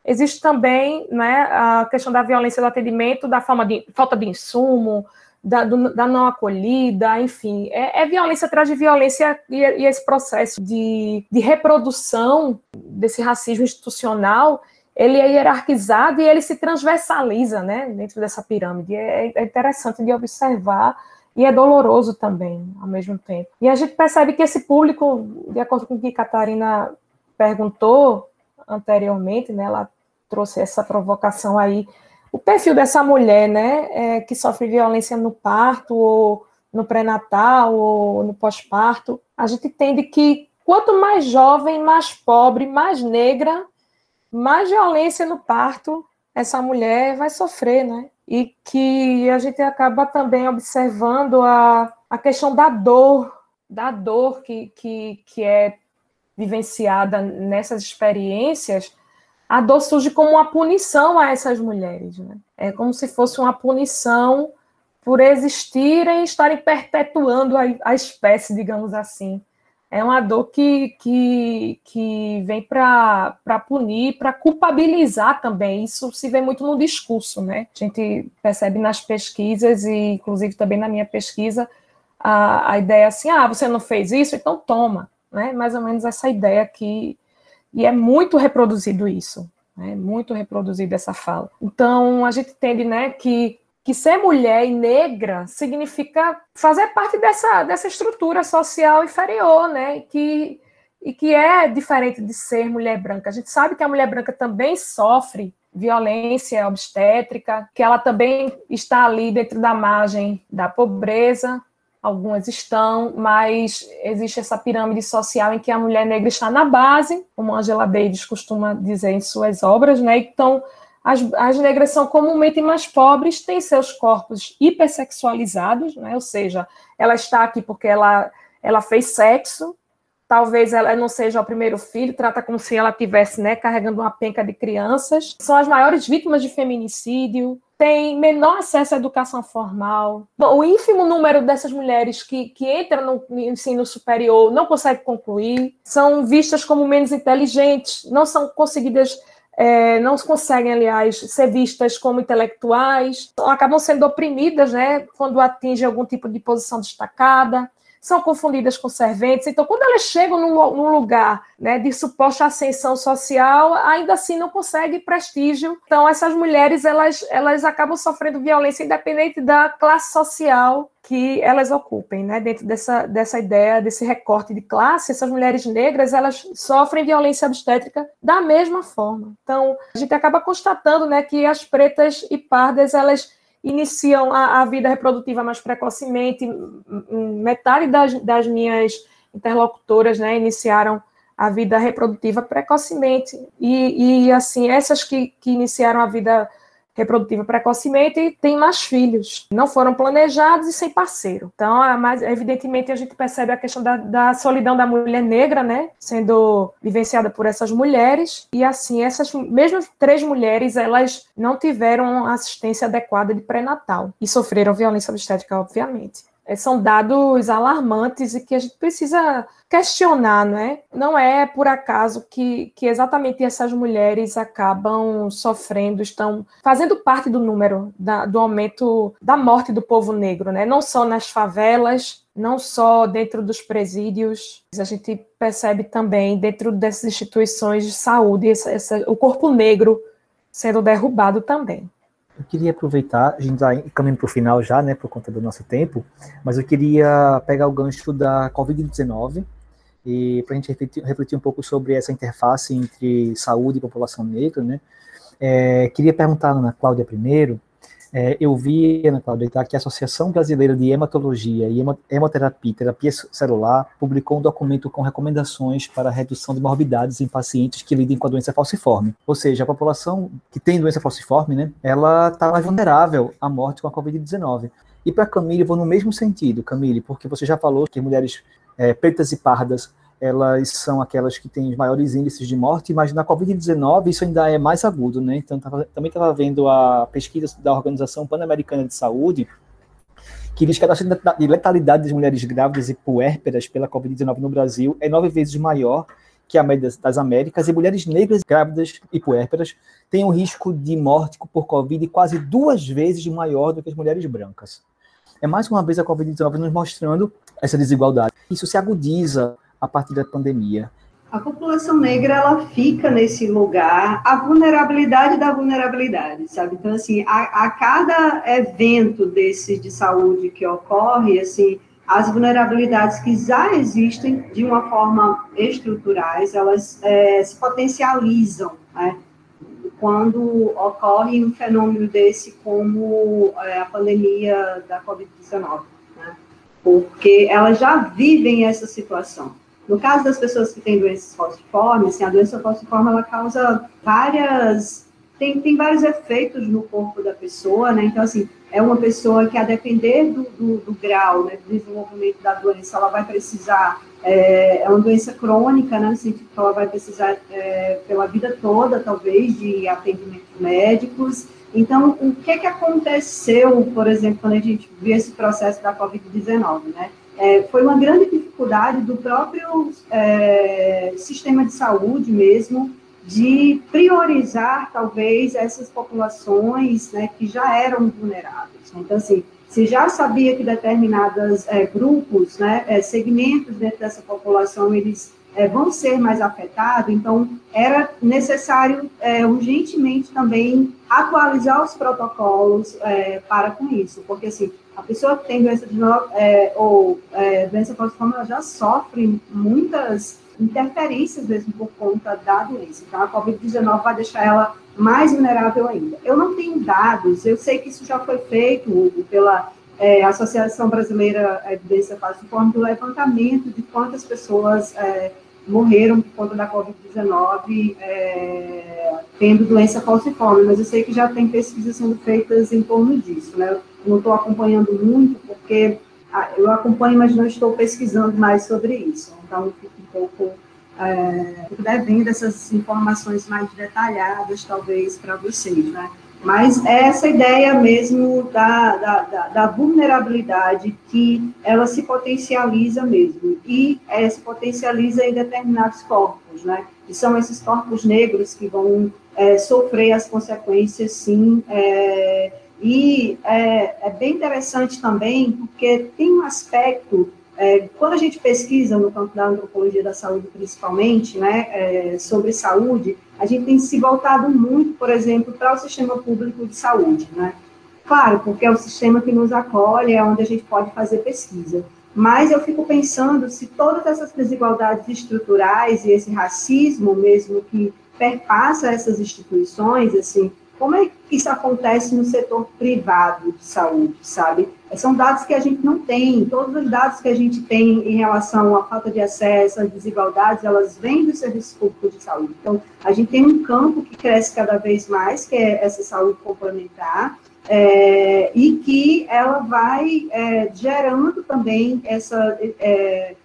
existe também né, a questão da violência do atendimento, da forma de falta de insumo, da, do, da não acolhida, enfim, é, é, violência atrás de violência e, e esse processo de, de, reprodução desse racismo institucional, ele é hierarquizado e ele se transversaliza, né, dentro dessa pirâmide. É, é interessante de observar e é doloroso também, ao mesmo tempo. E a gente percebe que esse público, de acordo com o que Catarina perguntou anteriormente, né, ela trouxe essa provocação aí o perfil dessa mulher, né, é, que sofre violência no parto, ou no pré-natal, ou no pós-parto, a gente entende que quanto mais jovem, mais pobre, mais negra, mais violência no parto essa mulher vai sofrer, né? E que a gente acaba também observando a, a questão da dor, da dor que, que, que é vivenciada nessas experiências, a dor surge como uma punição a essas mulheres. Né? É como se fosse uma punição por existirem e estarem perpetuando a, a espécie, digamos assim. É uma dor que, que, que vem para punir, para culpabilizar também. Isso se vê muito no discurso, né? A gente percebe nas pesquisas, e inclusive também na minha pesquisa, a, a ideia assim: ah, você não fez isso, então toma. Né? Mais ou menos essa ideia que e é muito reproduzido isso, né? muito reproduzido essa fala. Então, a gente entende né, que, que ser mulher e negra significa fazer parte dessa, dessa estrutura social inferior, né? Que, e que é diferente de ser mulher branca. A gente sabe que a mulher branca também sofre violência obstétrica, que ela também está ali dentro da margem da pobreza, algumas estão, mas existe essa pirâmide social em que a mulher negra está na base, como Angela Davis costuma dizer em suas obras, né? Então, as, as negras são comumente mais pobres, têm seus corpos hipersexualizados, né? Ou seja, ela está aqui porque ela, ela fez sexo, talvez ela não seja o primeiro filho, trata como se ela tivesse, né, carregando uma penca de crianças. São as maiores vítimas de feminicídio, tem menor acesso à educação formal. O ínfimo número dessas mulheres que, que entram no ensino superior não consegue concluir, são vistas como menos inteligentes, não são conseguidas, é, não conseguem, aliás, ser vistas como intelectuais, acabam sendo oprimidas né, quando atingem algum tipo de posição destacada são confundidas com serventes. Então, quando elas chegam num, num lugar né, de suposta ascensão social, ainda assim não conseguem prestígio. Então, essas mulheres elas, elas acabam sofrendo violência independente da classe social que elas ocupem, né? Dentro dessa, dessa ideia, desse recorte de classe, essas mulheres negras, elas sofrem violência obstétrica da mesma forma. Então, a gente acaba constatando, né, que as pretas e pardas, elas iniciam a, a vida reprodutiva mais precocemente. Metade das, das minhas interlocutoras né, iniciaram a vida reprodutiva precocemente. E, e assim, essas que, que iniciaram a vida reprodutiva precocemente tem mais filhos. Não foram planejados e sem parceiro. Então, mas, evidentemente, a gente percebe a questão da, da, solidão da mulher negra, né? Sendo vivenciada por essas mulheres. E assim, essas mesmo três mulheres, elas não tiveram assistência adequada de pré-natal e sofreram violência obstétrica, obviamente. É, são dados alarmantes e que a gente precisa questionar, não é? Não é por acaso que, que exatamente essas mulheres acabam sofrendo, estão fazendo parte do número da, do aumento da morte do povo negro, né? Não só nas favelas, não só dentro dos presídios, a gente percebe também dentro dessas instituições de saúde essa, essa, o corpo negro sendo derrubado também. Eu queria aproveitar, a gente está caminhando para o final já, né, por conta do nosso tempo, mas eu queria pegar o gancho da Covid-19 e para a gente refletir, refletir, um pouco sobre essa interface entre saúde e população negra, né. É, queria perguntar Ana Cláudia primeiro, é, eu vi, Ana Cláudia, tá, que a Associação Brasileira de Hematologia e Hemoterapia e Terapia Celular publicou um documento com recomendações para redução de morbidades em pacientes que lidem com a doença falciforme. Ou seja, a população que tem doença falciforme, né, ela está mais vulnerável à morte com a Covid-19. E para Camille, vou no mesmo sentido, Camille, porque você já falou que mulheres é, pretas e pardas elas são aquelas que têm os maiores índices de morte, mas na Covid-19 isso ainda é mais agudo, né? Então, tava, também estava vendo a pesquisa da Organização Pan-Americana de Saúde, que diz que a taxa de letalidade das mulheres grávidas e puérperas pela Covid-19 no Brasil é nove vezes maior que a média das Américas, e mulheres negras grávidas e puérperas têm um risco de morte por Covid quase duas vezes maior do que as mulheres brancas. É mais uma vez a Covid-19 nos mostrando essa desigualdade. Isso se agudiza a partir da pandemia? A população negra ela fica nesse lugar, a vulnerabilidade da vulnerabilidade, sabe? Então assim, a, a cada evento desse de saúde que ocorre, assim, as vulnerabilidades que já existem de uma forma estruturais, elas é, se potencializam, né? Quando ocorre um fenômeno desse como é, a pandemia da Covid-19, né? Porque elas já vivem essa situação. No caso das pessoas que têm doenças falciformes, assim, a doença falciforme ela causa várias tem, tem vários efeitos no corpo da pessoa, né? Então, assim, é uma pessoa que, a depender do, do, do grau né, do desenvolvimento da doença, ela vai precisar, é, é uma doença crônica, né? Assim, que ela vai precisar, é, pela vida toda, talvez, de atendimentos médicos. Então, o que que aconteceu, por exemplo, quando a gente viu esse processo da Covid-19, né? É, foi uma grande dificuldade do próprio é, sistema de saúde mesmo de priorizar talvez essas populações né, que já eram vulneráveis. Então, assim, se já sabia que determinados é, grupos, né, é, segmentos dentro dessa população, eles é, vão ser mais afetados, então era necessário é, urgentemente também atualizar os protocolos para com isso, porque assim, a pessoa que tem doença de é, ou é, doença falciforme, ela já sofre muitas interferências mesmo por conta da doença, então a Covid-19 vai deixar ela mais vulnerável ainda. Eu não tenho dados, eu sei que isso já foi feito pela é, Associação Brasileira de Doença Falciforme, do levantamento de quantas pessoas é, morreram por conta da Covid-19 é, tendo doença falciforme, mas eu sei que já tem pesquisas sendo feitas em torno disso, né? Eu não estou acompanhando muito, porque ah, eu acompanho, mas não estou pesquisando mais sobre isso, então fico um pouco é, devendo essas informações mais detalhadas, talvez, para vocês, né? Mas é essa ideia mesmo da, da, da, da, vulnerabilidade que ela se potencializa mesmo, e é, se potencializa em determinados corpos, né? E são esses corpos negros que vão é, sofrer as consequências, sim. É, e é, é bem interessante também, porque tem um aspecto é, quando a gente pesquisa no campo da antropologia da saúde, principalmente, né, é, sobre saúde, a gente tem se voltado muito, por exemplo, para o sistema público de saúde, né? Claro, porque é o sistema que nos acolhe, é onde a gente pode fazer pesquisa. Mas eu fico pensando se todas essas desigualdades estruturais e esse racismo mesmo que perpassa essas instituições, assim, como é que isso acontece no setor privado de saúde, sabe? São dados que a gente não tem. Todos os dados que a gente tem em relação à falta de acesso, às desigualdades, elas vêm do serviço público de saúde. Então, a gente tem um campo que cresce cada vez mais, que é essa saúde complementar, é, e que ela vai é, gerando também essa. É,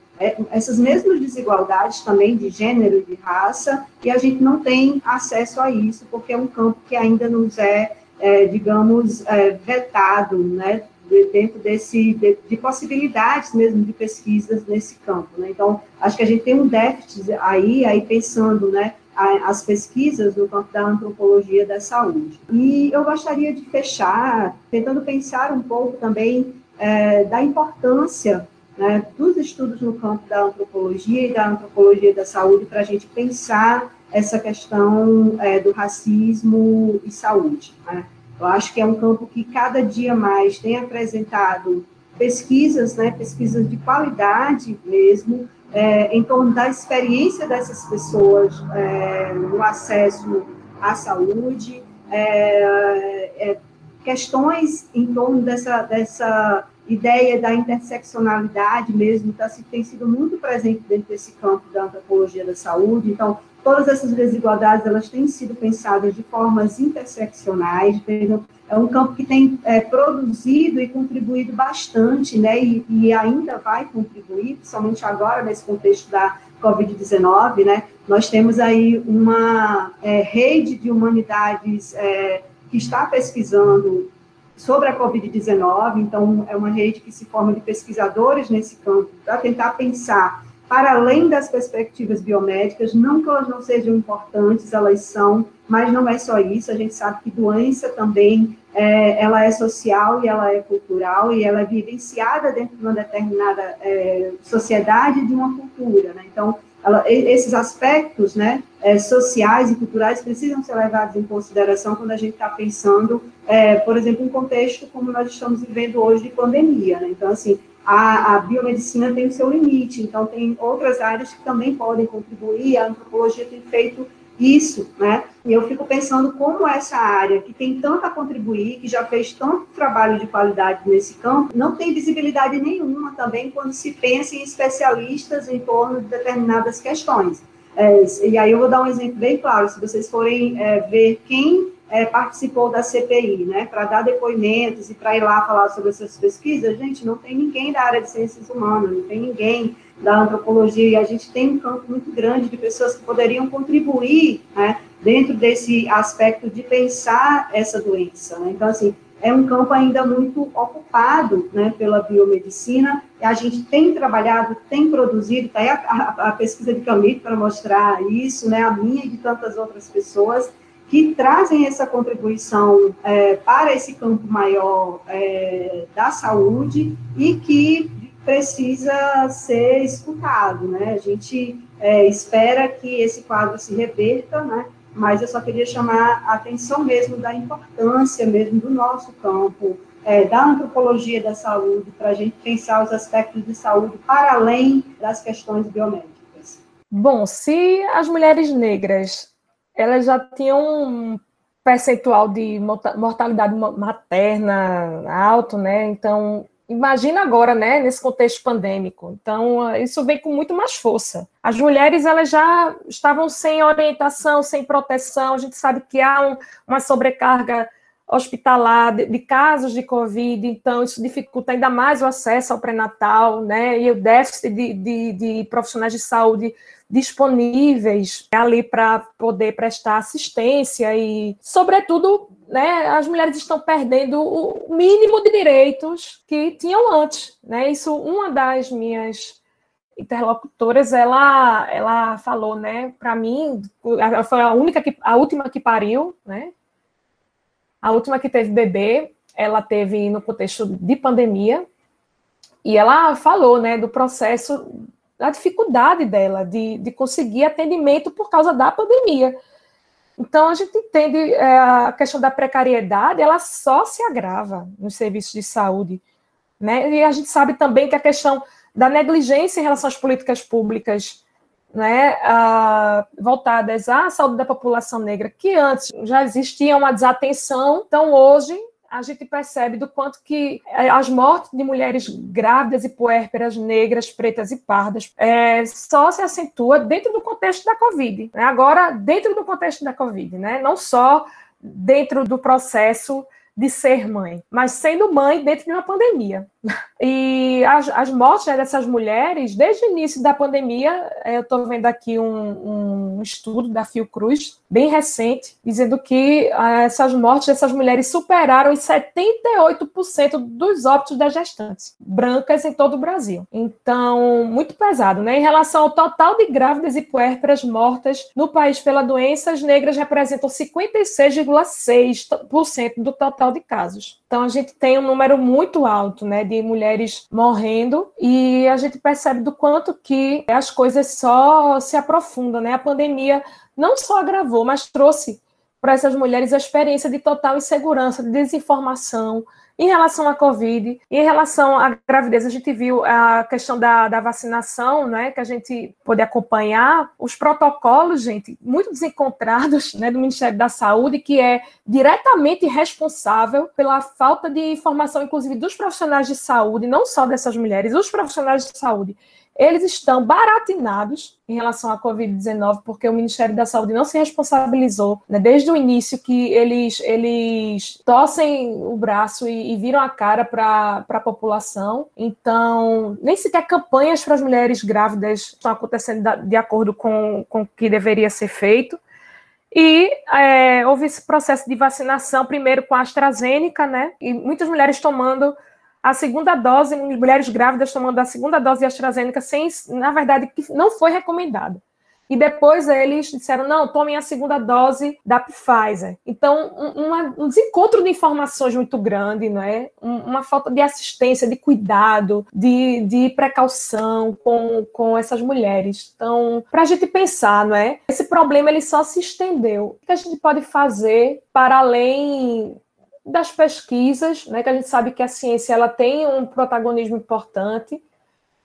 essas mesmas desigualdades também de gênero e de raça, e a gente não tem acesso a isso, porque é um campo que ainda nos é, é digamos, é, vetado, né, dentro desse, de, de, possibilidades mesmo de pesquisas nesse campo, né, então, acho que a gente tem um déficit aí, aí pensando, né, as pesquisas no campo da antropologia da saúde. E eu gostaria de fechar tentando pensar um pouco também é, da importância né, dos estudos no campo da antropologia e da antropologia da saúde para a gente pensar essa questão é, do racismo e saúde. Né? Eu acho que é um campo que cada dia mais tem apresentado pesquisas, né, pesquisas de qualidade mesmo, é, em torno da experiência dessas pessoas é, no acesso à saúde, é, é questões em torno dessa, dessa ideia da interseccionalidade mesmo tá, tem sido muito presente dentro desse campo da antropologia da saúde. Então, todas essas desigualdades elas têm sido pensadas de formas interseccionais. É um campo que tem é, produzido e contribuído bastante, né? E, e, ainda vai contribuir, principalmente agora nesse contexto da Covid-19, né? Nós temos aí uma é, rede de humanidades é, que está pesquisando sobre a Covid-19, então é uma rede que se forma de pesquisadores nesse campo para tentar pensar para além das perspectivas biomédicas, não que elas não sejam importantes, elas são, mas não é só isso, a gente sabe que doença também, é, ela é social e ela é cultural, e ela é vivenciada dentro de uma determinada é, sociedade de uma cultura, né? Então, ela, esses aspectos né, é, sociais e culturais precisam ser levados em consideração quando a gente está pensando, é, por exemplo, um contexto como nós estamos vivendo hoje de pandemia. Né? Então, assim, a, a, biomedicina tem o seu limite, então tem outras áreas que também podem contribuir, a antropologia tem feito isso, né? E eu fico pensando como essa área, que tem tanto a contribuir, que já fez tanto trabalho de qualidade nesse campo, não tem visibilidade nenhuma também quando se pensa em especialistas em torno de determinadas questões. É, e aí eu vou dar um exemplo bem claro, se vocês forem é, ver quem é, participou da CPI, né, para dar depoimentos e para ir lá falar sobre essas pesquisas, gente, não tem ninguém da área de ciências humanas, não tem ninguém da antropologia, e a gente tem um campo muito grande de pessoas que poderiam contribuir né, dentro desse aspecto de pensar essa doença. Né? Então, assim, é um campo ainda muito ocupado né, pela biomedicina, e a gente tem trabalhado, tem produzido, está aí a, a, a, pesquisa de Camille para mostrar isso, né, a minha e de tantas outras pessoas, que trazem essa contribuição é, para esse campo maior é, da saúde e que precisa ser escutado, né? A gente é, espera que esse quadro se reverta, né? Mas eu só queria chamar a atenção mesmo da importância mesmo do nosso campo, é, da antropologia da saúde, para a gente pensar os aspectos de saúde para além das questões biomédicas. Bom, se as mulheres negras elas já tinham um percentual de mortalidade materna alto, né? Então, imagina agora, né, nesse contexto pandêmico. Então, isso vem com muito mais força. As mulheres, elas já estavam sem orientação, sem proteção. A gente sabe que há um, uma sobrecarga hospitalar de, de, casos de Covid, então isso dificulta ainda mais o acesso ao pré-natal, né, e o déficit de, de, de profissionais de saúde disponíveis ali para poder prestar assistência e, sobretudo, né, as mulheres estão perdendo o mínimo de direitos que tinham antes, né? Isso uma das minhas interlocutoras, ela ela falou, né, para mim, ela foi a única que a última que pariu, né? A última que teve bebê, ela teve no contexto de pandemia, e ela falou, né, do processo a dificuldade dela de, de conseguir atendimento por causa da pandemia. Então, a gente entende é, a questão da precariedade, ela só se agrava nos serviços de saúde. Né? E a gente sabe também que a questão da negligência em relação às políticas públicas né, voltadas à saúde da população negra, que antes já existia uma desatenção, então hoje a gente percebe do quanto que é, as mortes de mulheres grávidas e puérperas, negras, pretas e pardas, é, só se acentua dentro do contexto da Covid. Né? Agora, dentro do contexto da Covid, né? não só dentro do processo de ser mãe, mas sendo mãe dentro de uma pandemia. E as, as mortes né, dessas mulheres, desde o início da pandemia, eu estou vendo aqui um, um, estudo da Fiocruz, bem recente, dizendo que ah, essas mortes dessas mulheres superaram os 78% dos óbitos das gestantes, brancas em todo o Brasil. Então, muito pesado, né? Em relação ao total de grávidas e puérperas mortas no país pela doença, as negras representam 56,6% do total de casos. Então, a gente tem um número muito alto né, de mulheres morrendo e a gente percebe do quanto que as coisas só se aprofundam. Né? A pandemia não só agravou, mas trouxe para essas mulheres a experiência de total insegurança, de desinformação, em relação à Covid, em relação à gravidez, a gente viu a questão da, da vacinação, né, que a gente pôde acompanhar, os protocolos, gente, muito desencontrados né, do Ministério da Saúde, que é diretamente responsável pela falta de informação, inclusive dos profissionais de saúde, não só dessas mulheres, os profissionais de saúde eles estão baratinados em relação à Covid-19, porque o Ministério da Saúde não se responsabilizou, né, desde o início que eles, eles tossem o braço e, e viram a cara para a população. Então, nem sequer campanhas para as mulheres grávidas estão acontecendo de acordo com, com o que deveria ser feito. E é, houve esse processo de vacinação, primeiro com a AstraZeneca, né? E muitas mulheres tomando a segunda dose, mulheres grávidas tomando a segunda dose de AstraZeneca, sem, na verdade, que não foi recomendada. E depois eles disseram, não, tomem a segunda dose da Pfizer. Então, um, um desencontro de informações muito grande, não é? uma falta de assistência, de cuidado, de, de precaução com, com essas mulheres. Então, para a gente pensar, não é? Esse problema ele só se estendeu. O que a gente pode fazer para além das pesquisas, né, que a gente sabe que a ciência ela tem um protagonismo importante,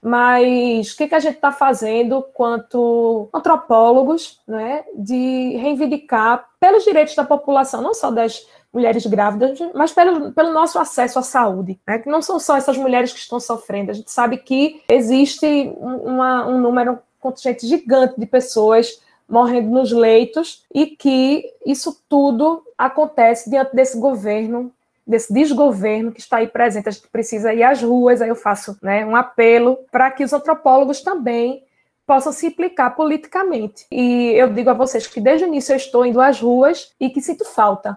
mas o que, que a gente está fazendo quanto antropólogos, né, de reivindicar pelos direitos da população, não só das mulheres grávidas, mas pelo, pelo nosso acesso à saúde, né, que não são só essas mulheres que estão sofrendo, a gente sabe que existe uma, um número, um contingente gigante de pessoas morrendo nos leitos e que isso tudo acontece diante desse governo, desse desgoverno que está aí presente. A gente precisa ir às ruas, aí eu faço né, um apelo para que os antropólogos também possam se implicar politicamente. E eu digo a vocês que desde o início eu estou indo às ruas e que sinto falta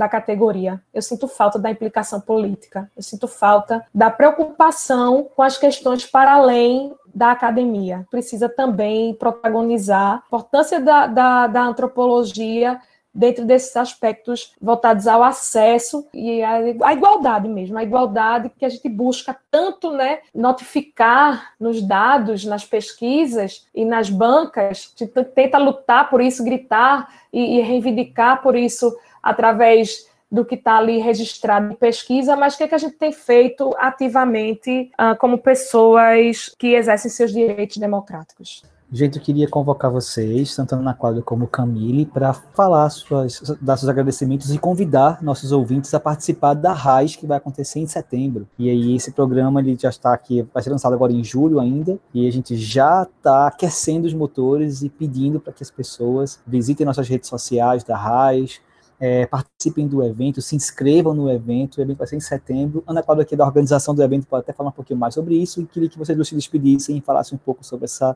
da categoria. Eu sinto falta da implicação política. Eu sinto falta da preocupação com as questões para além da academia. Precisa também protagonizar a importância da, da, da antropologia dentro desses aspectos voltados ao acesso e à igualdade mesmo, a igualdade que a gente busca tanto, né, notificar nos dados, nas pesquisas e nas bancas, a gente tenta lutar por isso, gritar e, e reivindicar por isso através do que está ali registrado em pesquisa, mas o que, é que a gente tem feito ativamente uh, como pessoas que exercem seus direitos democráticos. Gente, eu queria convocar vocês, tanto na Cláudia como Camille, para falar suas, dar seus agradecimentos e convidar nossos ouvintes a participar da RAIS, que vai acontecer em setembro. E aí, esse programa ele já está aqui, vai ser lançado agora em julho ainda, e a gente já está aquecendo os motores e pedindo para que as pessoas visitem nossas redes sociais da RAIS, é, participem do evento, se inscrevam no evento, o evento vai ser em setembro. Ana Cláudia aqui da organização do evento pode até falar um pouquinho mais sobre isso e queria que vocês se despedissem e falassem um pouco sobre essa,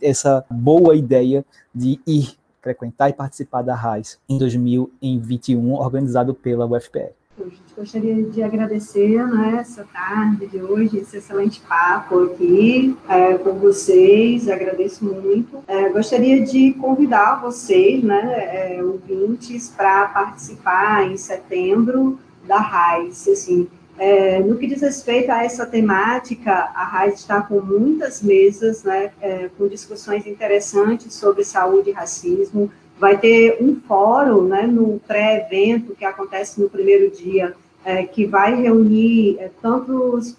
essa boa ideia de ir frequentar e participar da RAIS em 2021, organizado pela UFPR. Gostaria de agradecer né, essa tarde de hoje, esse excelente papo aqui é, com vocês, agradeço muito. É, gostaria de convidar vocês, né, é, ouvintes, para participar em setembro da RAIS. Assim, é, no que diz respeito a essa temática, a RAIS está com muitas mesas, né, é, com discussões interessantes sobre saúde e racismo, vai ter um fórum né, no pré-evento que acontece no primeiro dia, é, que vai reunir é,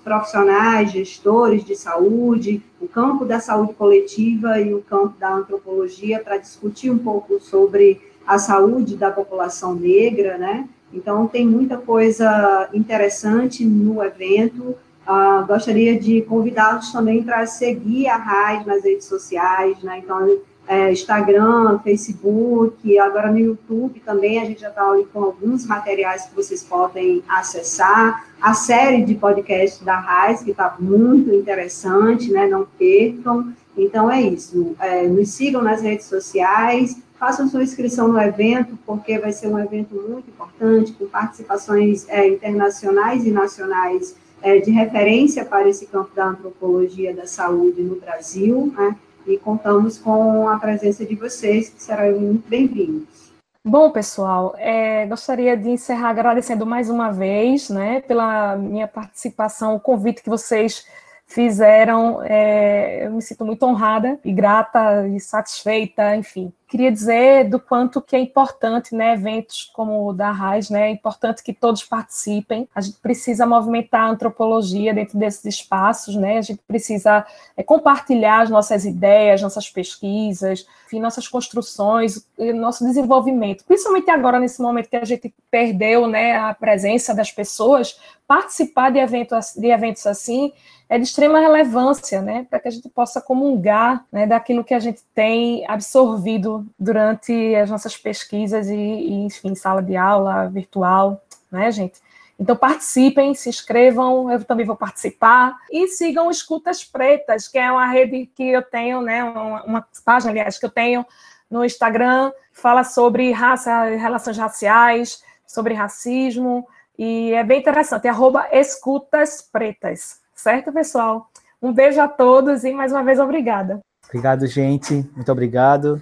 profissionais, gestores de saúde, o campo da saúde coletiva e o campo da antropologia para discutir um pouco sobre a saúde da população negra, né? Então, tem muita coisa interessante no evento. Ah, gostaria de convidá-los também para seguir a RAIS nas redes sociais, né? Então, é, Instagram, Facebook, agora no YouTube também a gente já está ali com alguns materiais que vocês podem acessar. A série de podcast da Raiz, que está muito interessante, né? Não percam. Então é isso. É, nos sigam nas redes sociais, façam sua inscrição no evento, porque vai ser um evento muito importante, com participações é, internacionais e nacionais é, de referência para esse campo da antropologia da saúde no Brasil, né? E contamos com a presença de vocês, que serão muito bem-vindos. Bom, pessoal, é, gostaria de encerrar agradecendo mais uma vez, né, pela minha participação, o convite que vocês fizeram. É, eu me sinto muito honrada e grata e satisfeita, enfim, queria dizer do quanto que é importante, né, eventos como o da RAIS, né, é importante que todos participem. A gente precisa movimentar a antropologia dentro desses espaços, né, a gente precisa é, compartilhar as nossas ideias, nossas pesquisas, enfim, nossas construções, nosso desenvolvimento, principalmente agora nesse momento que a gente perdeu, né, a presença das pessoas, participar de eventos, de eventos assim é de extrema relevância, né, para que a gente possa comungar né, daquilo que a gente tem absorvido durante as nossas pesquisas e, e enfim, sala de aula virtual, né, gente? Então participem, se inscrevam, eu também vou participar e sigam Escutas Pretas, que é uma rede que eu tenho, né, uma, uma página, aliás, que eu tenho no Instagram, que fala sobre raça, relações raciais, sobre racismo, e é bem interessante, arroba Escutas Pretas. Certo, pessoal? Um beijo a todos e mais uma vez obrigada. Obrigado, gente. Muito obrigado